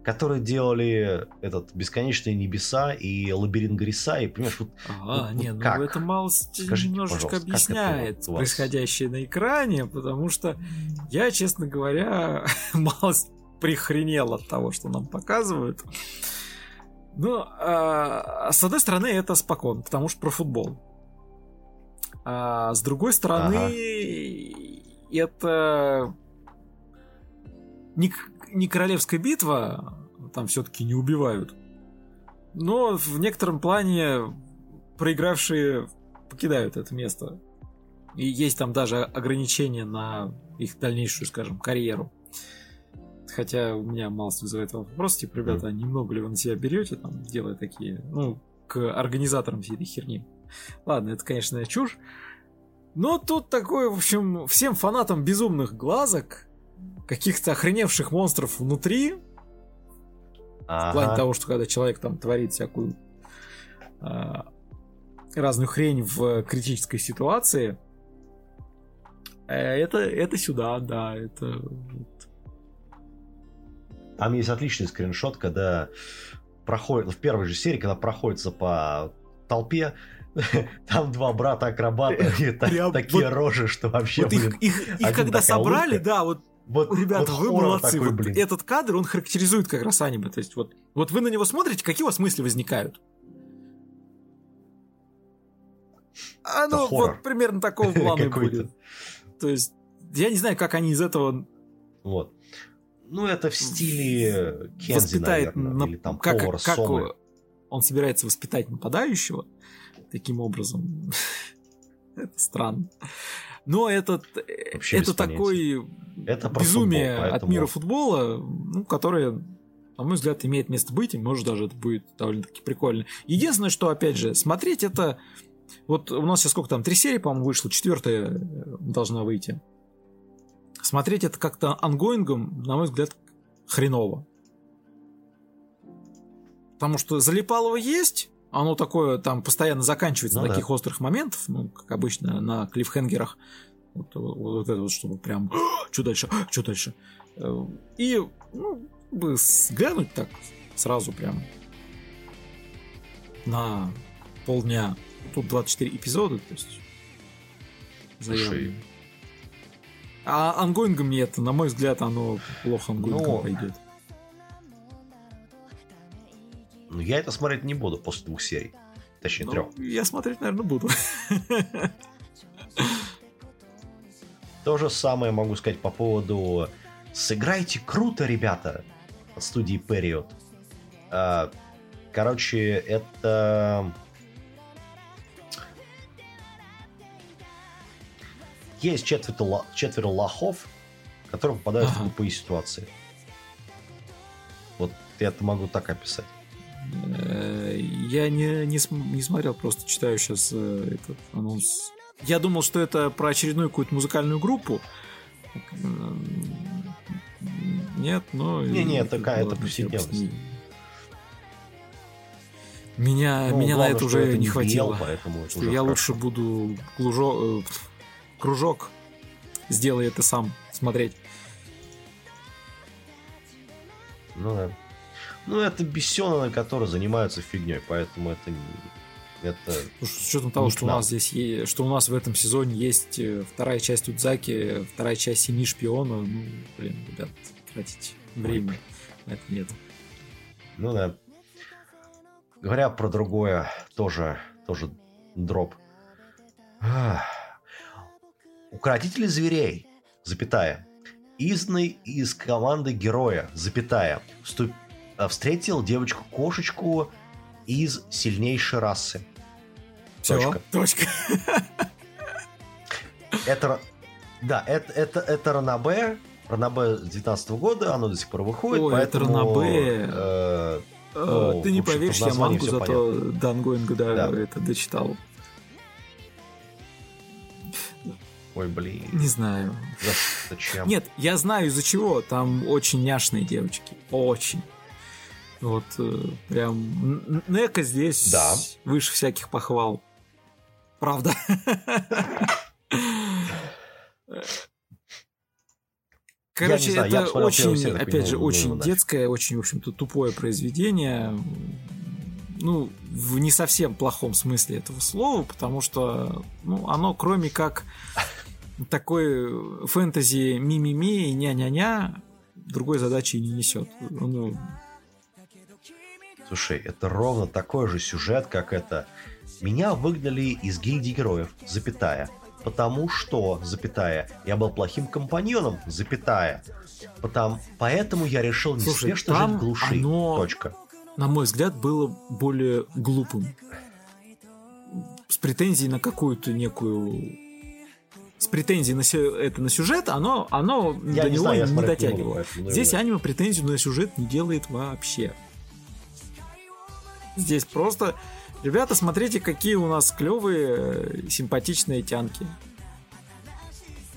которые делали этот «Бесконечные небеса» и «Лабиринт Гриса», и, понимаешь, вот А, вот не, ну как? это мало Скажите, немножечко это объясняет вот вас? происходящее на экране, потому что я, честно говоря, мало прихренел от того, что нам показывают. Ну, а, с одной стороны, это спокон, потому что про футбол. А с другой стороны, Ага. Это не, не королевская битва, там все-таки не убивают. Но в некотором плане проигравшие покидают это место. И есть там даже ограничения на их дальнейшую, скажем, карьеру. Хотя у меня мало вызывает вопрос, типа, ребята, а немного ли вы на себя берете, там, делая такие, ну, к организаторам всей этой херни. Ладно, это, конечно, чушь. Но тут такое, в общем, всем фанатам безумных глазок, каких-то охреневших монстров внутри, в плане Ага. того, что когда человек там творит всякую а, разную хрень в критической ситуации, э, это, это сюда, да, это... Там есть отличный скриншот, когда проходит, в первой же серии, когда проходится по толпе, там два брата-акробата, Прям такие рожи, что вообще, их, когда собрали, да, вот вот, Ребята, вот вы молодцы. такой, Вот блин. этот кадр, он характеризует как раз аниме. То есть вот, вот вы на него смотрите, какие у вас мысли возникают? Оно хоррор. вот примерно такого плана будет. То есть, я не знаю, как они из этого Вот. Ну, это в стиле Кензи, воспитает, наверное, на- или там как, повара как Сомы. он собирается воспитать нападающего таким образом. это странно. Но этот, Вообще это такой Это безумие футбол, от поэтому- мира футбола, ну, которое, на мой взгляд, имеет место быть, и может даже это будет довольно-таки прикольно. Единственное, что, опять же, смотреть это... Вот у нас сейчас сколько там, три серии, по-моему, вышло, четвертая э, должна выйти. Смотреть это как-то онгоингом, на мой взгляд, хреново. Потому что залипалово есть, оно такое там постоянно заканчивается Ну на да. таких острых моментов, ну, как обычно, на клиффхенгерах. Вот, вот- вот это вот, чтобы прям, что дальше, что дальше. Э, И, ну, бы взглянуть так сразу прям на полдня. Тут 24 эпизода, то есть заявлено. А онгоингом нет, на мой взгляд, оно плохо онгоингом Ну, пойдет. Ну, я это смотреть не буду после двух серий. Точнее, трех. Ну, я смотреть, наверное, буду. То же самое могу сказать по поводу «Сыграйте круто, ребята» от студии Period. А, Короче, это... Есть четверо, четверо лохов, которые попадают Ага. в тупые ситуации. Вот я это могу так описать. Э, Я не, не, не смотрел, просто читаю сейчас этот анонс. Я думал, что это про очередную какую-то музыкальную группу. М, Нет, но... Это ладно, хер бы с повседневность. Меня, Ну, меня на главное, это что уже это не хватило. поэтому это Что я хорошо. лучше буду э, кружок сделай это сам смотреть. Ну да. Ну, это бесены, которые занимаются фигней, поэтому это не... Это... Ну, С учетом того, что у нас здесь есть, что у нас в этом сезоне есть э, вторая часть Удзаки, вторая часть Семи шпиона, ну, блин, ребят, тратить время на это нет. Ну да. Говоря про другое, тоже, тоже дроп. Укротители зверей, запятая. Изный из команды героя, запятая. Вступ- Встретил девочку-кошечку из сильнейшей расы. Всё, Точка. точка. Это, да, это, это, это Ранабе. Ранабе с 19 года, оно до сих пор выходит, это поэтому... Ранобэ. э, Э, Ну, Ты не поверишь, я мангу зато Дангоинга, да, Да. это дочитал. Ой, блин, Не знаю. за- зачем? Нет, я знаю из-за чего. Там очень няшные девочки. Очень. Вот э, прям Нека здесь Да. выше всяких похвал. Правда. Короче, знаю, это очень, такой, опять же, ну, ну, очень детское, очень, в общем-то, тупое произведение. Ну, в не совсем плохом смысле этого слова, потому что ну, оно, кроме как такой фэнтези ми-ми-ми и ня-ня-ня, другой задачи не несет. Ну, Слушай, это ровно такой же сюжет, как это. Меня выгнали из гильдии героев, запятая. потому что, запятая, я был плохим компаньоном, запятая. Потому, поэтому я решил Слушай, неспешно там жить в глуши. оно- Точка. на мой взгляд, было более глупым. С претензией на какую-то некую... С претензией на, сю- это, на сюжет, оно, оно Я до не него знаю, не смотреть не дотягивало. поэтому, Здесь аниме претензию на сюжет не делает вообще. Здесь просто... Ребята, смотрите, какие у нас клевые, симпатичные тянки.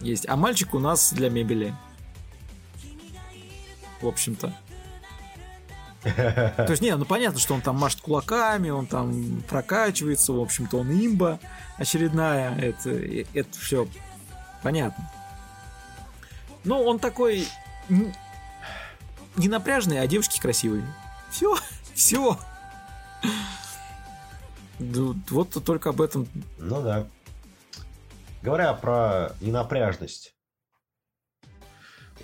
Есть. А мальчик у нас для мебели. В общем-то. То есть, не, ну понятно, что он там машет кулаками, он там прокачивается, в общем-то, он имба очередная, это, э, это все понятно. Но он такой не напряжный, а девушки красивые. Все, все. Вот только об этом. Ну да. Говоря про ненапряжность.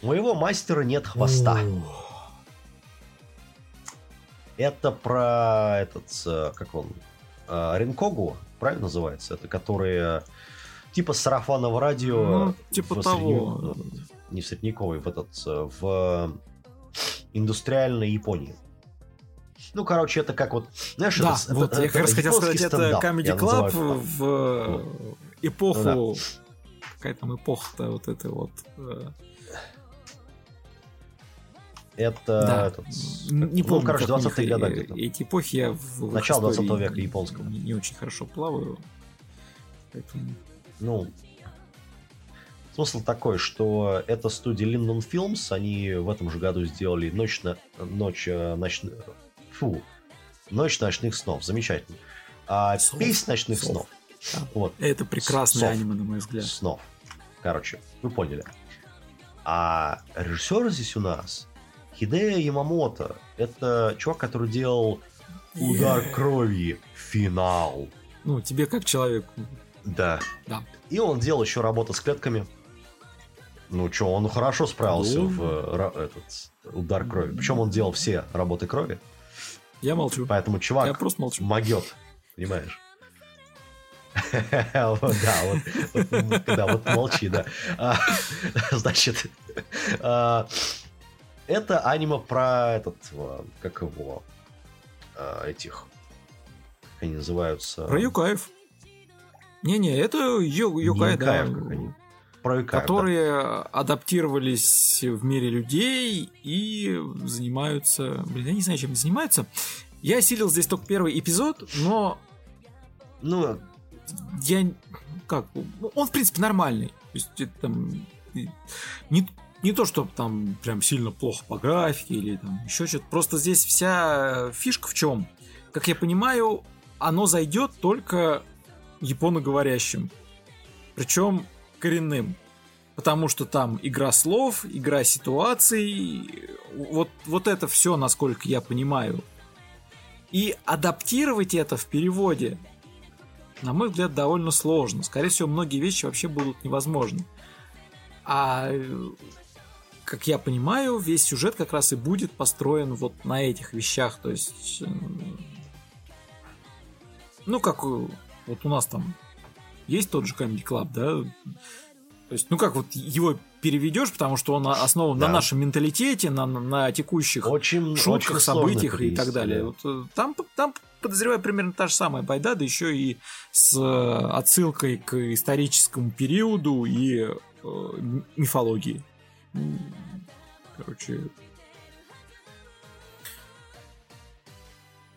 У моего мастера нет хвоста. Это про этот, как он, э, Ринкогу, правильно называется? Это которые типа сарафанного радио. Ну, типа в того. средне- ну, Не в средневековой, в этот, в индустриальной Японии. Ну, короче, это как вот, знаешь, Да, это, вот это- я как раз это хотел сказать, это стендап, Comedy я Club это в э, эпоху... Ну Какая там эпоха-то вот эта вот... э, Это Да. этот, Не ну, помню, короче, как у них 20-е годы э, где-то. Эти эпохи я в Начало 20 истории века японского. Не, не очень хорошо плаваю. Поэтому... Ну, смысл такой, что это студия Linden Films, они в этом же году сделали «Ночь, на... Ночь, э, ноч- Фу. «Ночь ночных снов». Замечательно. А Сов. «Песнь ночных Сов. снов». Да. Вот. Это прекрасное Сов. аниме, на мой взгляд. Снов. Короче, вы поняли. А режиссер здесь у нас Хидея Ямамото. Это чувак, который делал «Удар Yeah. крови», «Финал». Ну, тебе как человек... Да. Да. И он делал еще работу с клетками. Ну что, он хорошо справился Ну. в э, этот удар крови. Причем он делал все работы крови. Я молчу. Поэтому чувак Я просто молчу. могет, понимаешь? Да, вот, да, вот молчи, да. А, Значит, а, это аниме про этот, а, как его, этих, как они называются? Про Юкаев. Не-не, это Ю, Юкай, да. Юкаев, как они. Про Юкаев, да. которые адаптировались в мире людей и занимаются... Блин, я не знаю, чем они занимаются. Я осилил здесь только первый эпизод, но Ну, я... Как? ну, Он, в принципе, нормальный. То есть, это там... Не, не то, что там прям сильно плохо по графике или там еще что-то. Просто здесь вся фишка в чем? Как я понимаю, оно зайдет только японоговорящим. Причем коренным. Потому что там игра слов, игра ситуаций. Вот, вот это все, насколько я понимаю. И адаптировать это в переводе, на мой взгляд, довольно сложно. Скорее всего, многие вещи вообще будут невозможны. А как я понимаю, весь сюжет как раз и будет построен вот на этих вещах. То есть, ну, как вот у нас там есть тот же Comedy Club, да? То есть, ну как вот его переведешь, потому что он основан Да. на нашем менталитете, на, на текущих очень, шутках, очень событиях и перевести, так далее. да. Вот, э, там, там, подозреваю, примерно та же самая байда, да еще и с э, отсылкой к историческому периоду и э, мифологии. Короче...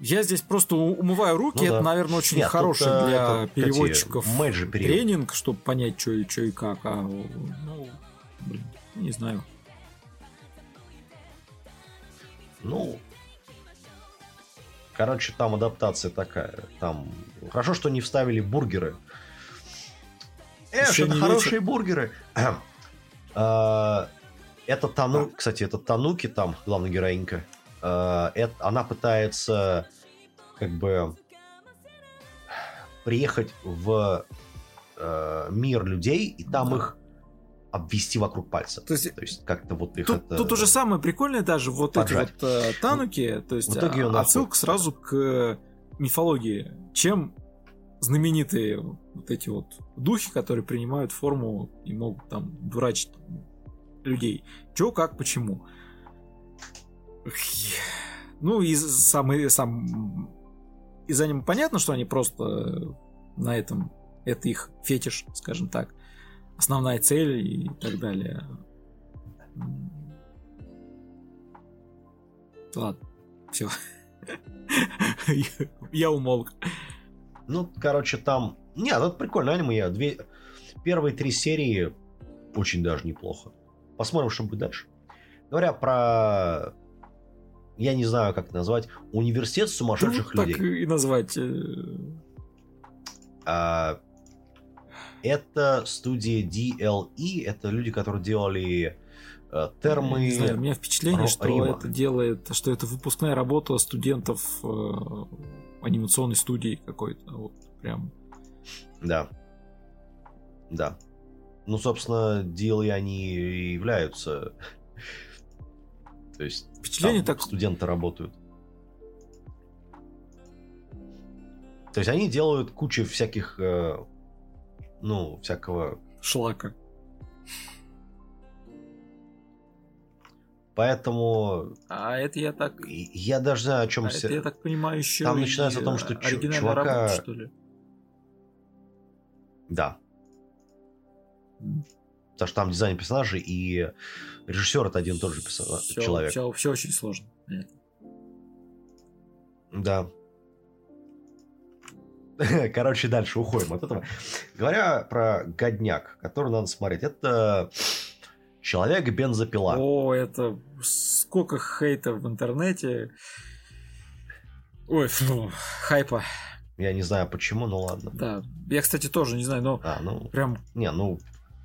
Я здесь просто умываю руки, Ну это, да. наверное, очень Нет, тут, хороший э, для это, переводчиков перевод. тренинг, чтобы понять, что и, что и как. А, ну, блин, не знаю. Ну, короче, там адаптация такая. Там хорошо, что не вставили бургеры. Эш, это хорошие бургеры. А, Это Тану, кстати, это Тануки там, главная героинька. А, это- Она пытается как бы приехать в э, мир людей и там Да. их обвести вокруг пальца. То есть То есть как-то вот их Тут, это... тут уже самое прикольное даже вот поджать. эти вот э, тануки, то есть В итоге её а, отсылка сразу к э, мифологии. Чем знаменитые вот эти вот духи, которые принимают форму и могут там дурачить людей. Чё, как, почему. Ну, и сам, и сам из аниме понятно, что они просто на этом, это их фетиш, скажем так, основная цель и так далее. Ладно, все. Я умолк. Ну, короче, там... Нет, это прикольно аниме. Я две... Первые три серии очень даже неплохо. Посмотрим, что будет дальше. Говоря про... Я не знаю, как это назвать. Университет сумасшедших Ну, людей. Так и назвать. э, А, это студия DLE. Это люди, которые делали э, термы. Не знаю, у меня впечатление, Ро- что Рима. это делает, что это выпускная работа студентов э, анимационной студии какой-то. Вот прям. Да. Да. Ну, собственно, DLE они и являются. То есть Впечатление так. студенты работают. То есть они делают кучу всяких, э, ну, всякого. Шлака. Поэтому А это я так. я даже знаю, о чем а все. это я так понимаю еще. Там и, начинается о том, что чувака- работа, что ли. Да. Потому что там дизайн персонажей и режиссер это один и тот же персонаж, Все, человек. Все, очень сложно. Да. Короче, дальше уходим от этого. Говоря про годняк, который надо смотреть, это человек бензопила. О, это сколько хейта в интернете. Ой, фу, хайпа. Я не знаю почему, но ладно. Да. Я, кстати, тоже не знаю, но А, ну, прям не, ну,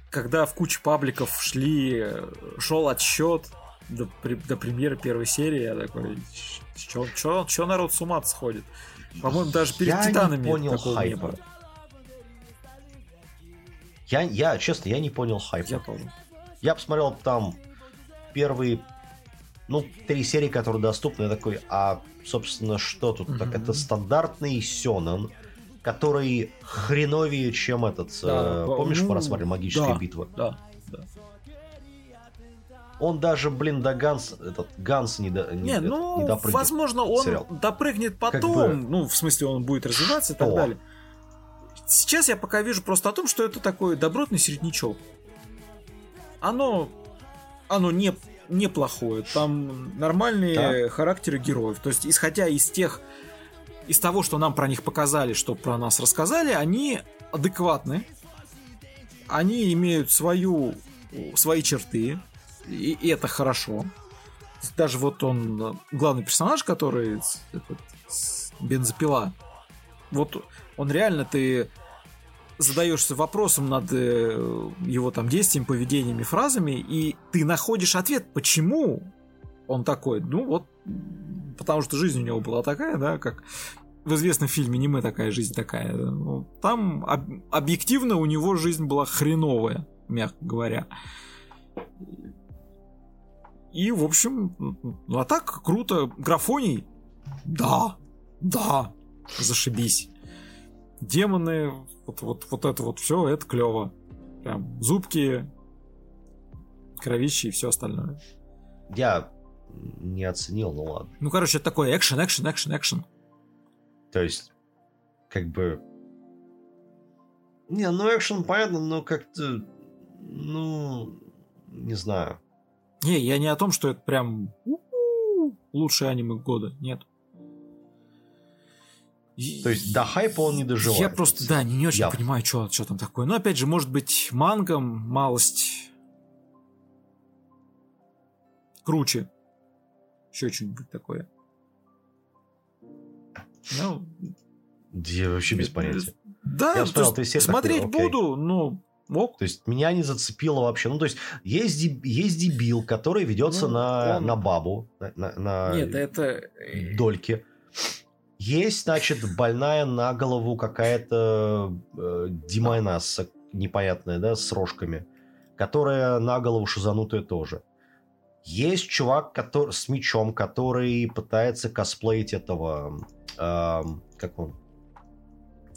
когда в куче пабликов шли, шел отсчет до, до премьеры первой серии, я такой, что чё, чё народ с ума сходит? По-моему, даже перед я Титанами не понял такого не хайпа. было. Я, я, честно, я не понял хайпа. Я помню. Я посмотрел там первые, ну, три серии, которые доступны. Я такой, а, собственно, что тут? Так Мгм. это стандартный сёнэн, который хреновее, чем этот. Да, э, по- помнишь, ну, мы рассматривали магическая да. битва? Да, да. Он даже, блин, до Ганс, этот Ганс не, до, не, Не, этот, ну, не допрыгнет. возможно, он сериал. допрыгнет потом, бы- ну, в смысле, он будет развиваться и так Что? далее. Сейчас я пока вижу просто о том, что это такой добротный середнячок. Оно, оно не, неплохое, там нормальные характеры героев. То есть, исходя из тех, из того, что нам про них показали, что про нас рассказали, они адекватны, они имеют свою, свои черты, и, и это хорошо. Даже вот он, главный персонаж, который этот, бензопила, вот он реально ты задаешься вопросом над э, его там действиями, поведениями, фразами, и ты находишь ответ, почему он такой. Ну вот, потому что жизнь у него была такая, да, как в известном фильме «Не мы такая, жизнь такая». Ну, там об- объективно у него жизнь была хреновая, мягко говоря. И, в общем, ну а так круто. Графоний? Да, да, зашибись. Демоны, вот, вот, вот это вот все, это клево. Прям зубки, кровищи и все остальное. Я не оценил, ну ладно. Ну, короче, это такой экшен, экшен, экшен, экшен. То есть, как бы... Не, ну экшен понятно, но как-то... Ну, не знаю. Не, я не о том, что это прям у-у, лучшее аниме года. Нет. То есть до хайпа он не доживает. Я просто, да, не, не очень Я- понимаю, что, что там такое. Но опять же, может быть, мангом малость круче. Еще что-нибудь такое. Ну, Я вообще без понятия. Да, Я то есть серии, смотреть такой, буду, но ок. То есть меня не зацепило вообще. Ну, то есть есть, есть дебил, который ведется Ну, на, он- на бабу, на, на- на Нет, это... э, дольки. Есть, значит, больная на голову какая-то э, Димайнаса непонятная, да, с рожками, которая на голову шизанутая тоже. Есть чувак который, с мечом, который пытается косплеить этого... как он?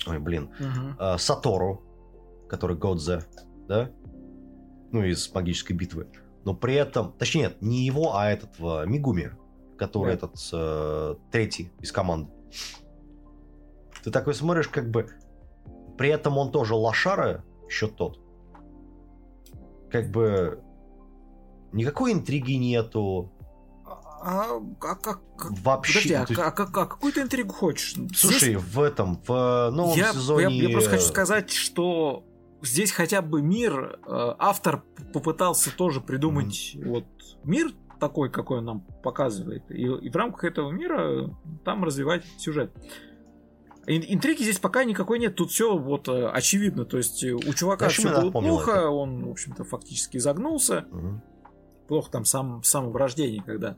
ой, блин, Мгм. э, Сатору, который Годзе, да? Ну, из магической битвы. Но при этом, точнее, нет, не его, а этот э, Мигуми, который Да. этот э, третий из команды. Ты такой смотришь, как бы, при этом он тоже лошара, еще тот. Как бы, никакой интриги нету, А, а как... вообще. Подожди, а, ка- а как- а какую ты интригу хочешь? Слушай, в этом, в новом я, сезоне... я- я просто хочу сказать, что здесь хотя бы мир, э, автор попытался тоже придумать вот мир такой, какой он нам показывает, и, и в рамках этого мира там развивать сюжет. Ин- Интриги здесь пока никакой нет, тут все вот э, очевидно, то есть э, у чувака все было плохо, это? он, в общем-то, фактически загнулся, Мгм. плохо там сам, с самого рождения, когда э,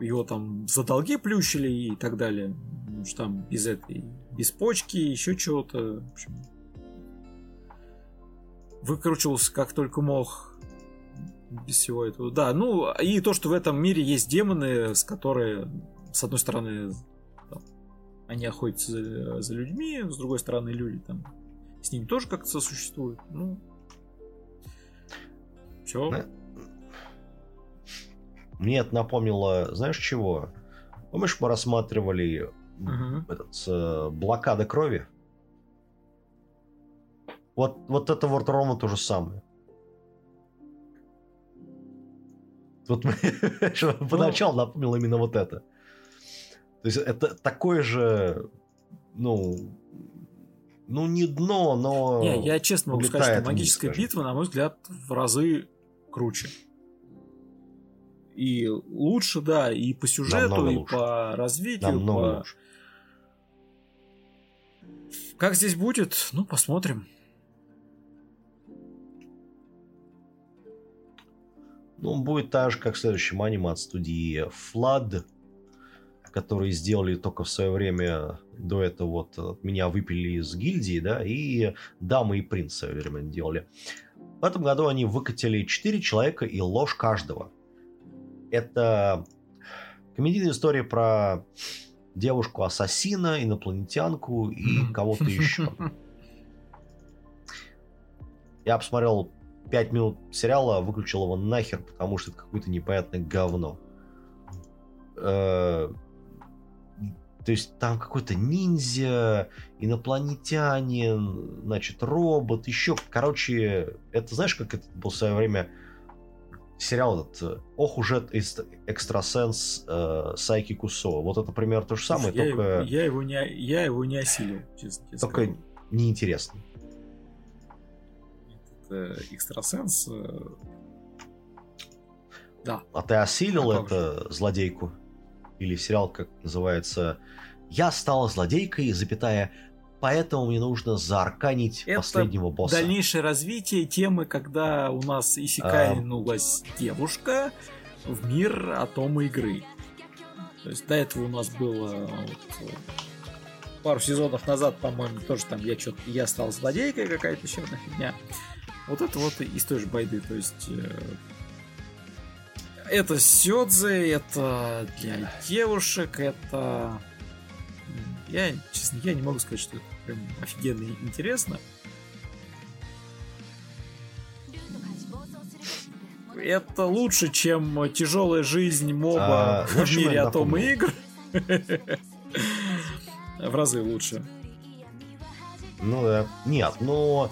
его там за долги плющили и так далее. Потому что там без этой, без почки, еще чего-то. Выкручивался как только мог без всего этого. Да, ну и то, что в этом мире есть демоны, с которые, с одной стороны, там, они охотятся за, за людьми, с другой стороны, люди там с ними тоже как-то сосуществуют. Ну, все. Да. Мне это напомнило, знаешь чего? Помнишь, мы рассматривали Мгм. этот э, блокада крови? Вот, вот это вот ровно то же самое. Вот мне что поначалу напомнил именно вот это. То есть это такое же, ну, ну не дно, но... Не, я честно могу сказать, что магическая битва, на мой взгляд, в разы круче. И лучше, да, и по сюжету, Намного и лучше. по развитию. намного по- лучше. Как здесь будет, ну, посмотрим. Ну, будет так же, как в следующем аниме от студии Flood, которые сделали только в свое время до этого вот от меня выпили из гильдии, да, и Дамы и Принц в свое время делали. В этом году они выкатили 4 человека и ложь каждого. Это комедийная история про девушку-ассасина, инопланетянку и кого-то еще. Я посмотрел 5 минут сериала, выключил его нахер, потому что это какое-то непонятное говно. Э, То есть там какой-то ниндзя, инопланетянин, значит, робот, еще, короче, это знаешь, как это был в свое время сериал этот э, «Ох уж этот эст- экстрасенс э, Сайки Кусо». Вот это примерно то же самое, я, только я, его не, я его не осилил, честно Только- скажу. неинтересно. Это экстрасенс. э, Да. А ты осилил А это злодейку? Или сериал, как называется «Я стала злодейкой, запятая, поэтому мне нужно заарканить Это последнего босса». Дальнейшее развитие темы, когда у нас исекайнулась девушка в мир атома игры. То есть до этого у нас было вот, пару сезонов назад, по-моему, тоже там я что-то я стал злодейкой какая-то еще одна фигня. Вот это вот из той же байды. То есть э, это сёдзе, это для девушек, это... Я, честно, я не могу сказать, что это прям офигенно интересно. Это лучше, чем тяжелая жизнь моба А, в мире напомнил? игр. В разы лучше. Ну да. Нет, но...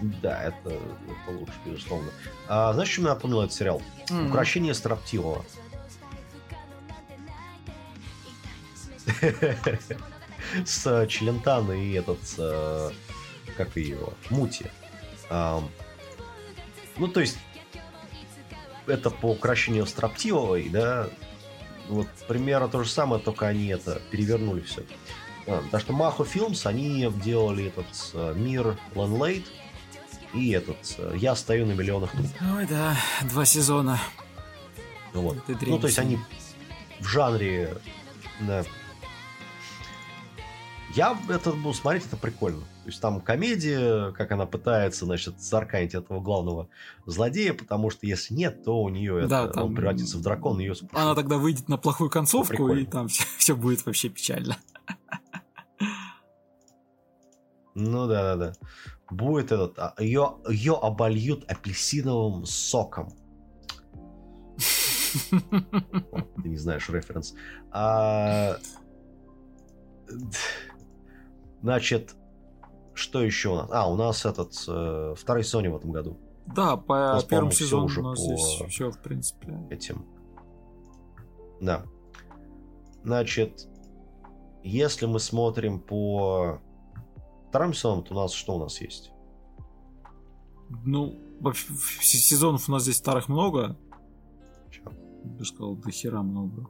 Да, это, это лучше, безусловно. А, знаешь, что мне напомнил этот сериал? М. Укращение строптивого. С Челентано и этот... э, Как его? Мути. Ну, то есть... Это по укращению строптивой, да? Вот примерно то же самое, только они это перевернули все. Потому что Махо Филмс, они делали этот э, мир Ленлейт и этот э, Я стою на миллионах труб. Ой, да, два сезона. Вот. Ну, то есть они в жанре... да. Я это буду смотреть, это прикольно. То есть там комедия, как она пытается, значит, зарканить этого главного злодея, потому что если нет, то у нее Да, это, там- он превратится в дракон, ее спушит. Она тогда выйдет на плохую концовку, и там все, будет вообще печально. Ну да, да, да. Будет этот, а, ее, ее обольют апельсиновым соком. Ты не знаешь референс. А, Значит, что еще у нас? А, у нас этот э, второй Sony в этом году. Да, по нас, первому сезону уже у нас по- здесь все, в принципе. этим. Да. Значит, если мы смотрим по вторым сезонам, то у нас что у нас есть? Ну, сезонов у нас здесь старых много. Чё? Я бы сказал, до хера много.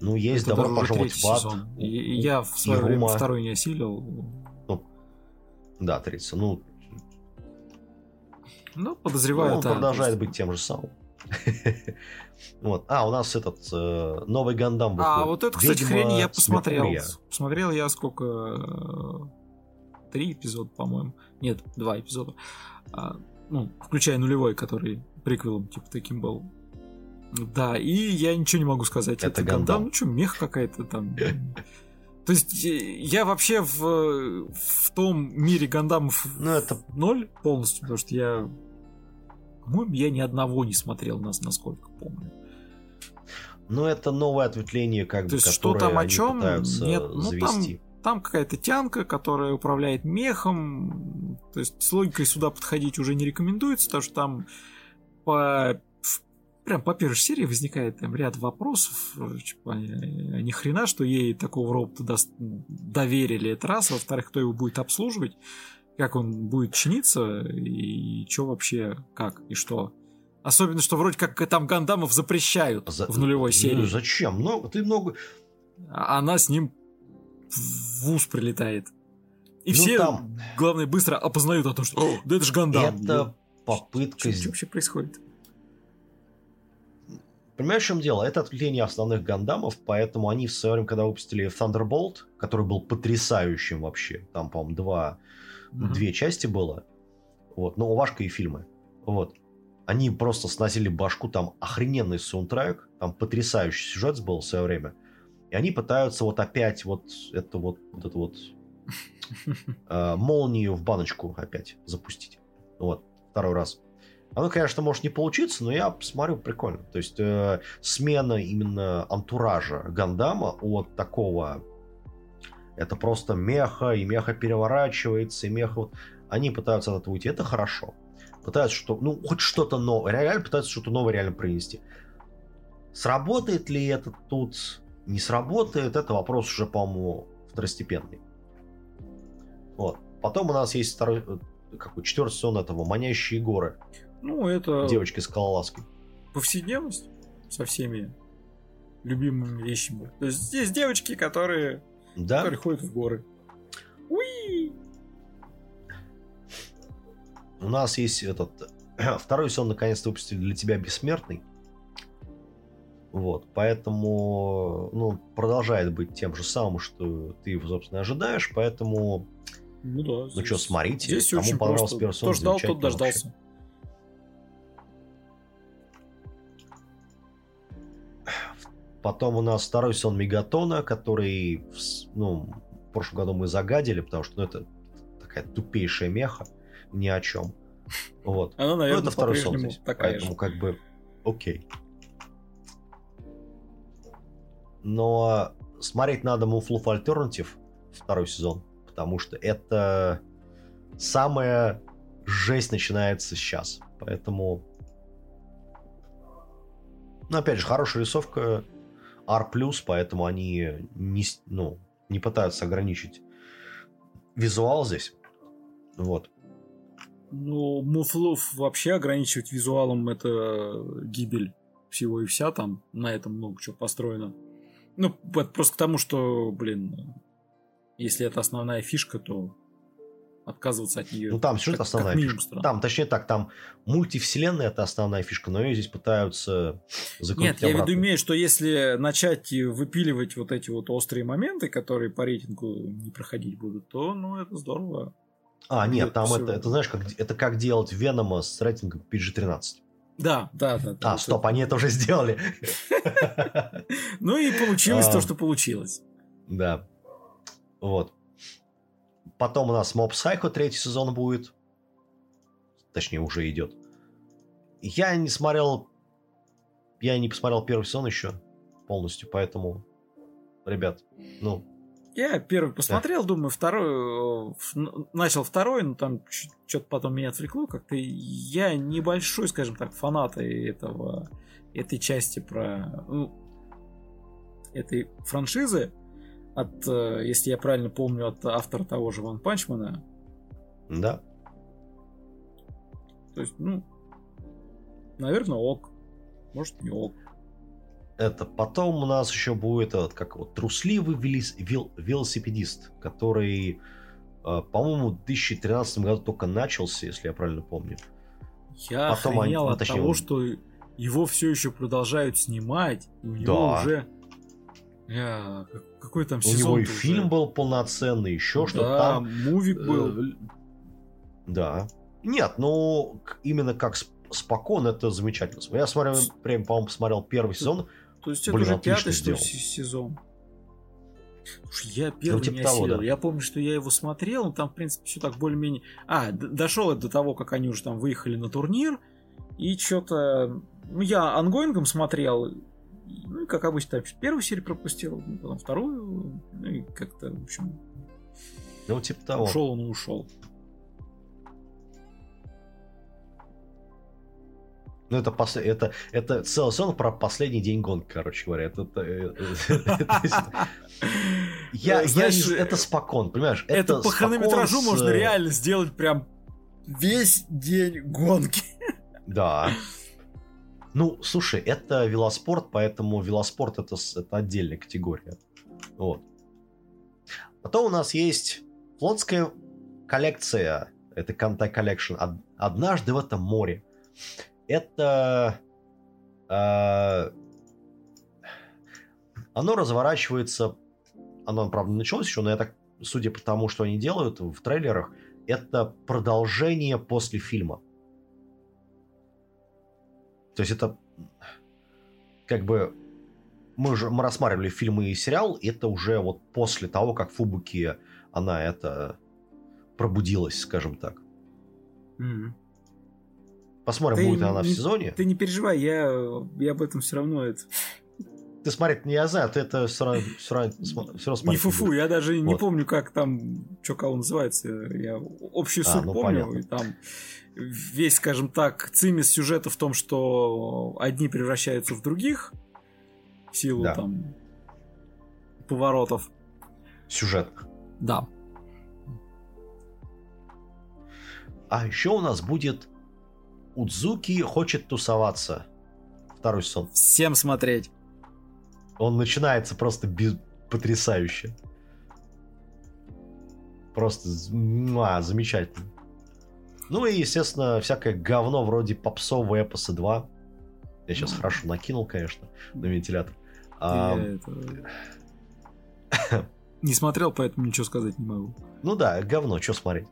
Ну, есть Это «Добро пожаловать в ад». сезон. И, и я в свое Ирума. время второй не осилил. Да, третий. Ну, Ну, подозреваю, ну, он да, продолжает быть тем же самым. Вот. А, у нас этот э, новый Гандам А, выходит. вот эту, кстати, «Ведьма хрень я посмотрел. Меркурия». Посмотрел я сколько... э, Три эпизода, по-моему. Нет, два эпизода. А, ну, включая нулевой, который приквелом, типа, таким был. Да, и я ничего не могу сказать. Это Гандам, Гандам. ну что, мех какая-то там. То есть э, я вообще в, в том мире гандамов Ну, это ноль полностью, потому что я... По-моему, я ни одного не смотрел, нас, насколько помню. Ну, это новое ответвление, как То бы, есть, что там, о пытаются Нет, ну, там- завести. Там какая-то тянка, которая управляет мехом. То есть с логикой сюда подходить уже не рекомендуется, потому что там по прям по первой серии возникает там ряд вопросов. э, Типа, а ни хрена, что ей такого робота дос- доверили, это раз. Во-вторых, кто его будет обслуживать, как он будет чиниться, и что вообще, как и что. Особенно, что вроде как там Гандамов запрещают За- в нулевой Ну, серии. Зачем? Ну, ты много... а она с ним в ус прилетает. И Ну, все, там- главное, быстро опознают о том, что «О, да это же Гандам. Это попытка... Что, вообще происходит? Понимаешь, в чем дело? Это отвлечение основных гандамов, поэтому они в свое время, когда выпустили Thunderbolt, который был потрясающим вообще, там, по-моему, два, Мгм. две части было, вот, ну, Уважка и фильмы, вот, они просто сносили башку, там охрененный саундтрек, там потрясающий сюжет был в свое время, и они пытаются вот опять вот это вот, вот это вот э, молнию в баночку опять запустить, вот, второй раз. Оно, конечно, может не получиться, но я посмотрю, прикольно. То есть э, смена именно антуража Гандама от такого... Это просто меха, и меха переворачивается, и меха... Они пытаются от этого уйти. Это хорошо. Пытаются что ну, хоть что-то новое. Реально пытаются что-то новое реально принести. Сработает ли это тут? Не сработает. Это вопрос уже, по-моему, второстепенный. Вот. Потом у нас есть второй... э, Какой четвертый сезон этого «Манящие горы». Ну, это Девочки скалолазки. повседневность со всеми любимыми вещами. То есть здесь девочки, которые, Да? которые ходят в горы. Уи! У нас есть этот второй сезон наконец-то выпустили для тебя бессмертный. Вот, поэтому, ну, продолжает быть тем же самым, что ты, собственно, ожидаешь, поэтому, Ну да. ну здесь- что, смотрите, Здесь кому очень понравился просто. первый сезон, Кто ждал, тот замечательно вообще. Потом у нас второй сезон Мегатона, который, ну, в прошлом году мы загадили, потому что, ну, это такая тупейшая меха, ни о чем. Вот. Она, Ну, наверное, это второй сон здесь. такая поэтому же. как бы окей. Но смотреть надо Moonflow Alternative второй сезон, потому что это самая жесть начинается сейчас. Поэтому... Ну, опять же, хорошая рисовка R+, поэтому они не, ну, не пытаются ограничить визуал здесь. Вот. Ну, Муфлов вообще ограничивать визуалом это гибель всего и вся там. На этом много чего построено. Ну, просто к тому, что, блин, если это основная фишка, то отказываться от нее. Ну, там сюжет как- основная как минимум фишка. Там, точнее так, там мультивселенная это основная фишка, но ее здесь пытаются закрутить Нет, я в обратно. виду имею, что если начать выпиливать вот эти вот острые моменты, которые по рейтингу не проходить будут, то, ну, это здорово. А, нет, там всё. это, это знаешь, как, это как делать Венома с рейтингом PG-13. Да, да, да. да. А, стоп, они это уже сделали. Ну и получилось А. то, что получилось. Да. Вот. Потом у нас Mob Psycho третий сезон будет. Точнее, уже идет. Я не смотрел... Я не посмотрел первый сезон еще полностью, поэтому... Ребят, ну, Я первый посмотрел, думаю, второй... э, Начал второй, но там что-то потом меня отвлекло как-то. Я небольшой, скажем так, фанат этого, этой части про... ну, этой франшизы. От, э, если я правильно помню, от автора того же Ван Панчмана. да. То есть, ну, наверное, ок. Может, не ок. Это потом у нас еще будет этот, как вот, трусливый велис- вел- велосипедист, который, э, по-моему, в 2013 году только начался, если я правильно помню. Я Потом они- охренел ну, от точнее, того, он- что его все еще продолжают снимать. И у него Да. уже... Я... как- Какой там У сезон него и фильм был полноценный, еще что-то да, там. мувик был. Э, Да. Нет, ну, именно как сп- спокон, это замечательно. Я смотрел, прям, по-моему, посмотрел первый сезон. То есть это блин, уже пятый, что ли, сезон. Слушай, я первый типа не того, да. Я помню, что я его смотрел, но там, в принципе, все так более-менее... А, дошел это до того, как они уже там выехали на турнир, и что-то... Ну, я онгоингом смотрел, ну, и, как обычно, там первую серию пропустил, ну, потом вторую, ну, и как-то, в общем, Ну, типа того. ушел он и ушел. Ну, это, пос- это, это целый сон про последний день гонки, короче говоря. Это, это- это- то есть я, я Знаешь, не- это спокон, понимаешь? Это, по спокон хронометражу с- можно реально сделать прям весь день гонки. Да. Ну, слушай, это велоспорт, поэтому велоспорт это, это отдельная категория. Вот. Потом у нас есть флотская коллекция. Это Collection. Од- Однажды в этом море. Это... э, оно разворачивается... Оно, правда, началось еще, но я так, судя по тому, что они делают в трейлерах, это продолжение после фильма. То есть это как бы мы уже мы рассматривали фильмы и сериал, и это уже вот после того, как Фубуки она это пробудилась, скажем так. Посмотрим, Ты будет ли она в не- сезоне. Ты не переживай, я, я об этом все равно это... Ты смотреть не я знаю, ты это все равно, все равно, всё равно Не фуфу, я даже не Вот. помню, как там, что кого называется. Я общую А, ну, помню. понятно. И там весь, скажем так, цимис сюжета в том, что одни превращаются в других в силу Да. там поворотов. Сюжетных. Да. А еще у нас будет Удзуки хочет тусоваться. Второй сон. Всем смотреть. Он начинается просто без- потрясающе. Просто муа, замечательно. Ну и, естественно, всякое говно вроде попсового эпоса 2. Я сейчас хорошо накинул, конечно, на вентилятор. А, это... Не смотрел, поэтому ничего сказать не могу. Ну да, говно, что смотреть.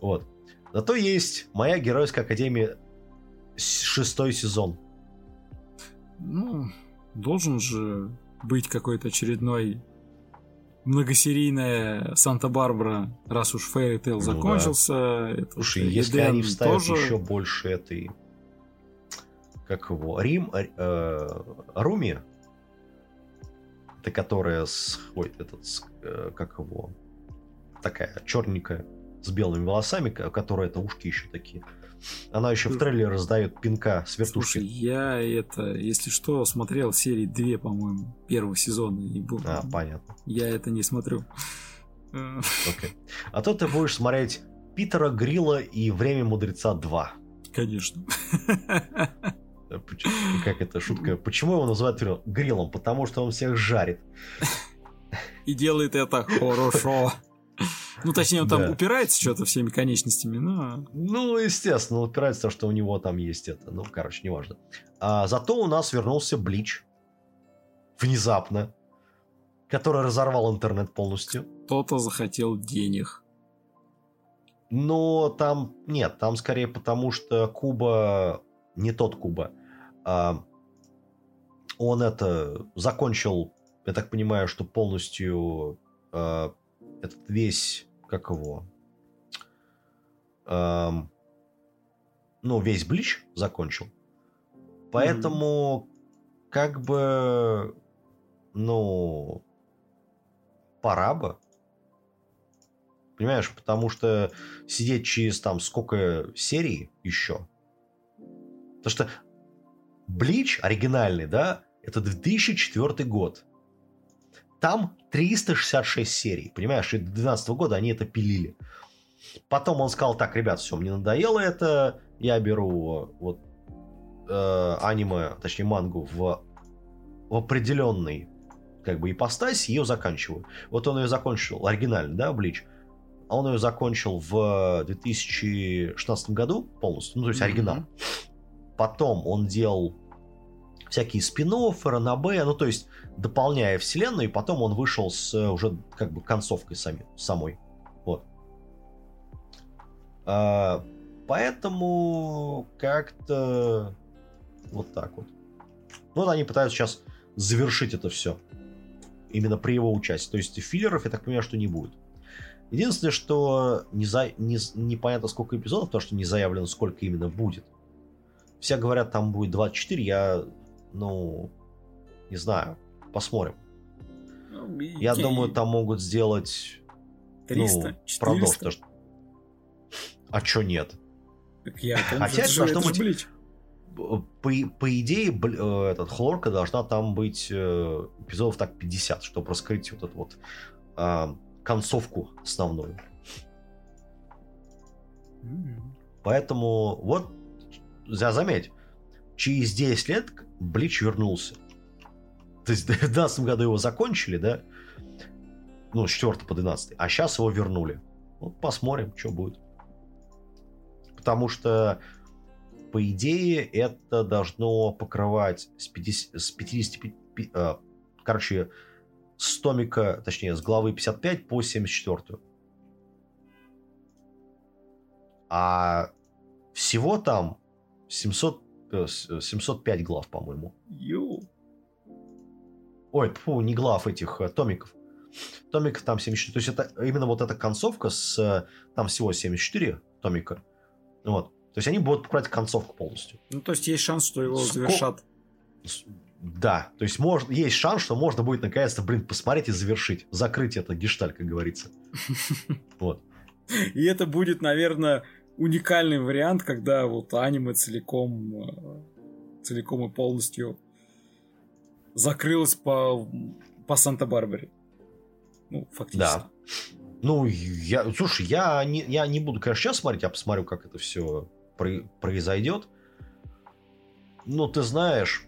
Вот. Зато есть моя геройская академия шестой сезон. Ну, должен же быть какой-то очередной многосерийная Санта-Барбара, раз уж Fairy Tail Ну да. закончился. этот Слушай, если Эдем они вставят тоже- еще больше этой... Как его? Рим... э, Руми? Это которая с... Ой, этот... с- э, как его? Такая черненькая, с белыми волосами, ко- которая это ушки еще такие. Она еще в трейлере раздает пинка с вертушки. Слушай, я это, если что, смотрел серии 2, по-моему, первого сезона. И был... А, понятно. Я это не смотрю. Окей. А то ты будешь смотреть Питера Грилла и Время Мудреца 2. Конечно. Как это шутка? Почему его называют грил- гриллом? Потому что он всех жарит. И делает это хорошо. Ну, точнее, он там Да. упирается что-то всеми конечностями, но... Ну, естественно, упирается то, что у него там есть это. Ну, короче, неважно. А, зато у нас вернулся Блич. Внезапно. Который разорвал интернет полностью. Кто-то захотел денег. Но там... Нет, там скорее потому, что Куба... Не тот Куба. а, он это... Закончил, я так понимаю, что полностью... а, этот весь как его, эм, ну, весь Блич закончил. Поэтому, как бы, ну, пора бы. Понимаешь, потому что сидеть через там сколько серий еще. Потому что Блич оригинальный, да, это 2004 год. Там 366 серий, понимаешь, и до 2012 года они это пилили. Потом он сказал, так, ребят, все, мне надоело это, я беру вот э, аниме, точнее мангу в, в определенный как бы ипостась, ее заканчиваю. Вот он ее закончил, оригинально, да, Блич? А он ее закончил в 2016 году полностью, ну, то есть оригинал. Потом он делал всякие спин ранобэ, ну, то есть дополняя вселенную, и потом он вышел с э, уже как бы концовкой сами, самой. Вот. А, поэтому как-то вот так вот. Ну, Вот они пытаются сейчас завершить это все. Именно при его участии. То есть филлеров, я так понимаю, что не будет. Единственное, что не за... не... непонятно сколько эпизодов, потому что не заявлено, сколько именно будет. Все говорят, там будет 24, я, ну, не знаю, посмотрим. Ну, и- Я думаю, там могут сделать 300, ну, 400. продолжить. потому что- А чё нет? Так я, Хотя это же- это быть- Блич. По, по идее, бл- э, этот хлорка должна там быть э, эпизодов так 50, чтобы раскрыть вот эту вот а, концовку основную. Поэтому вот, за заметь, через 10 лет Блич вернулся. То есть в 2012 году его закончили, да? Ну, с 4 по 12. А сейчас его вернули. Вот посмотрим, что будет. Потому что, по идее, это должно покрывать с 50, с 55... э, короче, с томика, точнее, с главы 55 по 74. А всего там 700, э, с- 705 глав, по-моему. Ю. Ой, фу, не глав этих, а томиков. Томиков там 74. То есть это именно вот эта концовка с... э, Там всего 74 томика. Вот. То есть они будут покрывать концовку полностью. Ну, то есть есть шанс, что его Ско- завершат. Да, то есть может, есть шанс, что можно будет наконец-то, блин, посмотреть и завершить. Закрыть это гешталь, как говорится. Вот. И это будет, наверное, уникальный вариант, когда вот аниме целиком, э, целиком и полностью закрылось по, по Санта-Барбаре. Ну, фактически. Да. Ну, я, слушай, я не, я не буду, конечно, сейчас смотреть, я посмотрю, как это все произойдет. Но ты знаешь,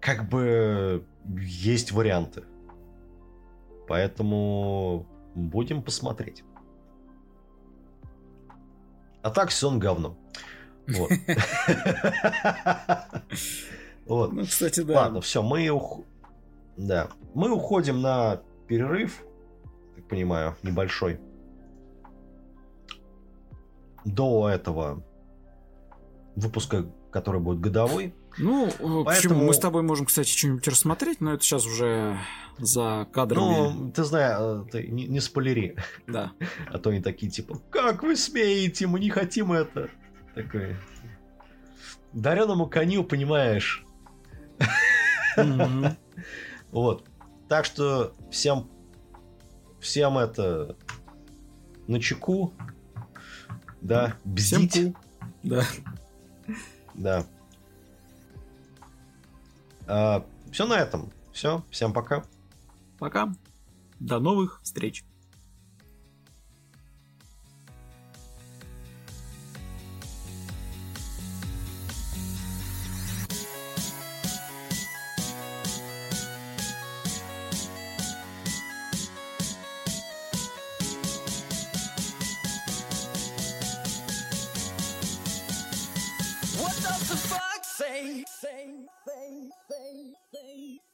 как бы есть варианты. Поэтому будем посмотреть. А так сезон говно. Вот. Вот. Ну, кстати, да. Ладно, все, мы ух... да, мы уходим на перерыв, так понимаю, небольшой. До этого выпуска, который будет годовой. Ну, э, почему? Поэтому- Мы с тобой можем, кстати, что-нибудь рассмотреть, но это сейчас уже за кадрами. Ну, ты знаешь, э, ты не, не спойлери, Да. а то они такие типа, как вы смеете, мы не хотим это. Такой. Дареному коню, понимаешь. Вот. Так что всем, всем это на чеку. Да, кул. Да. Да. Все на этом. Все. Всем пока. Пока. До новых встреч. What does the fuck say? Say, say, say, Say. faith.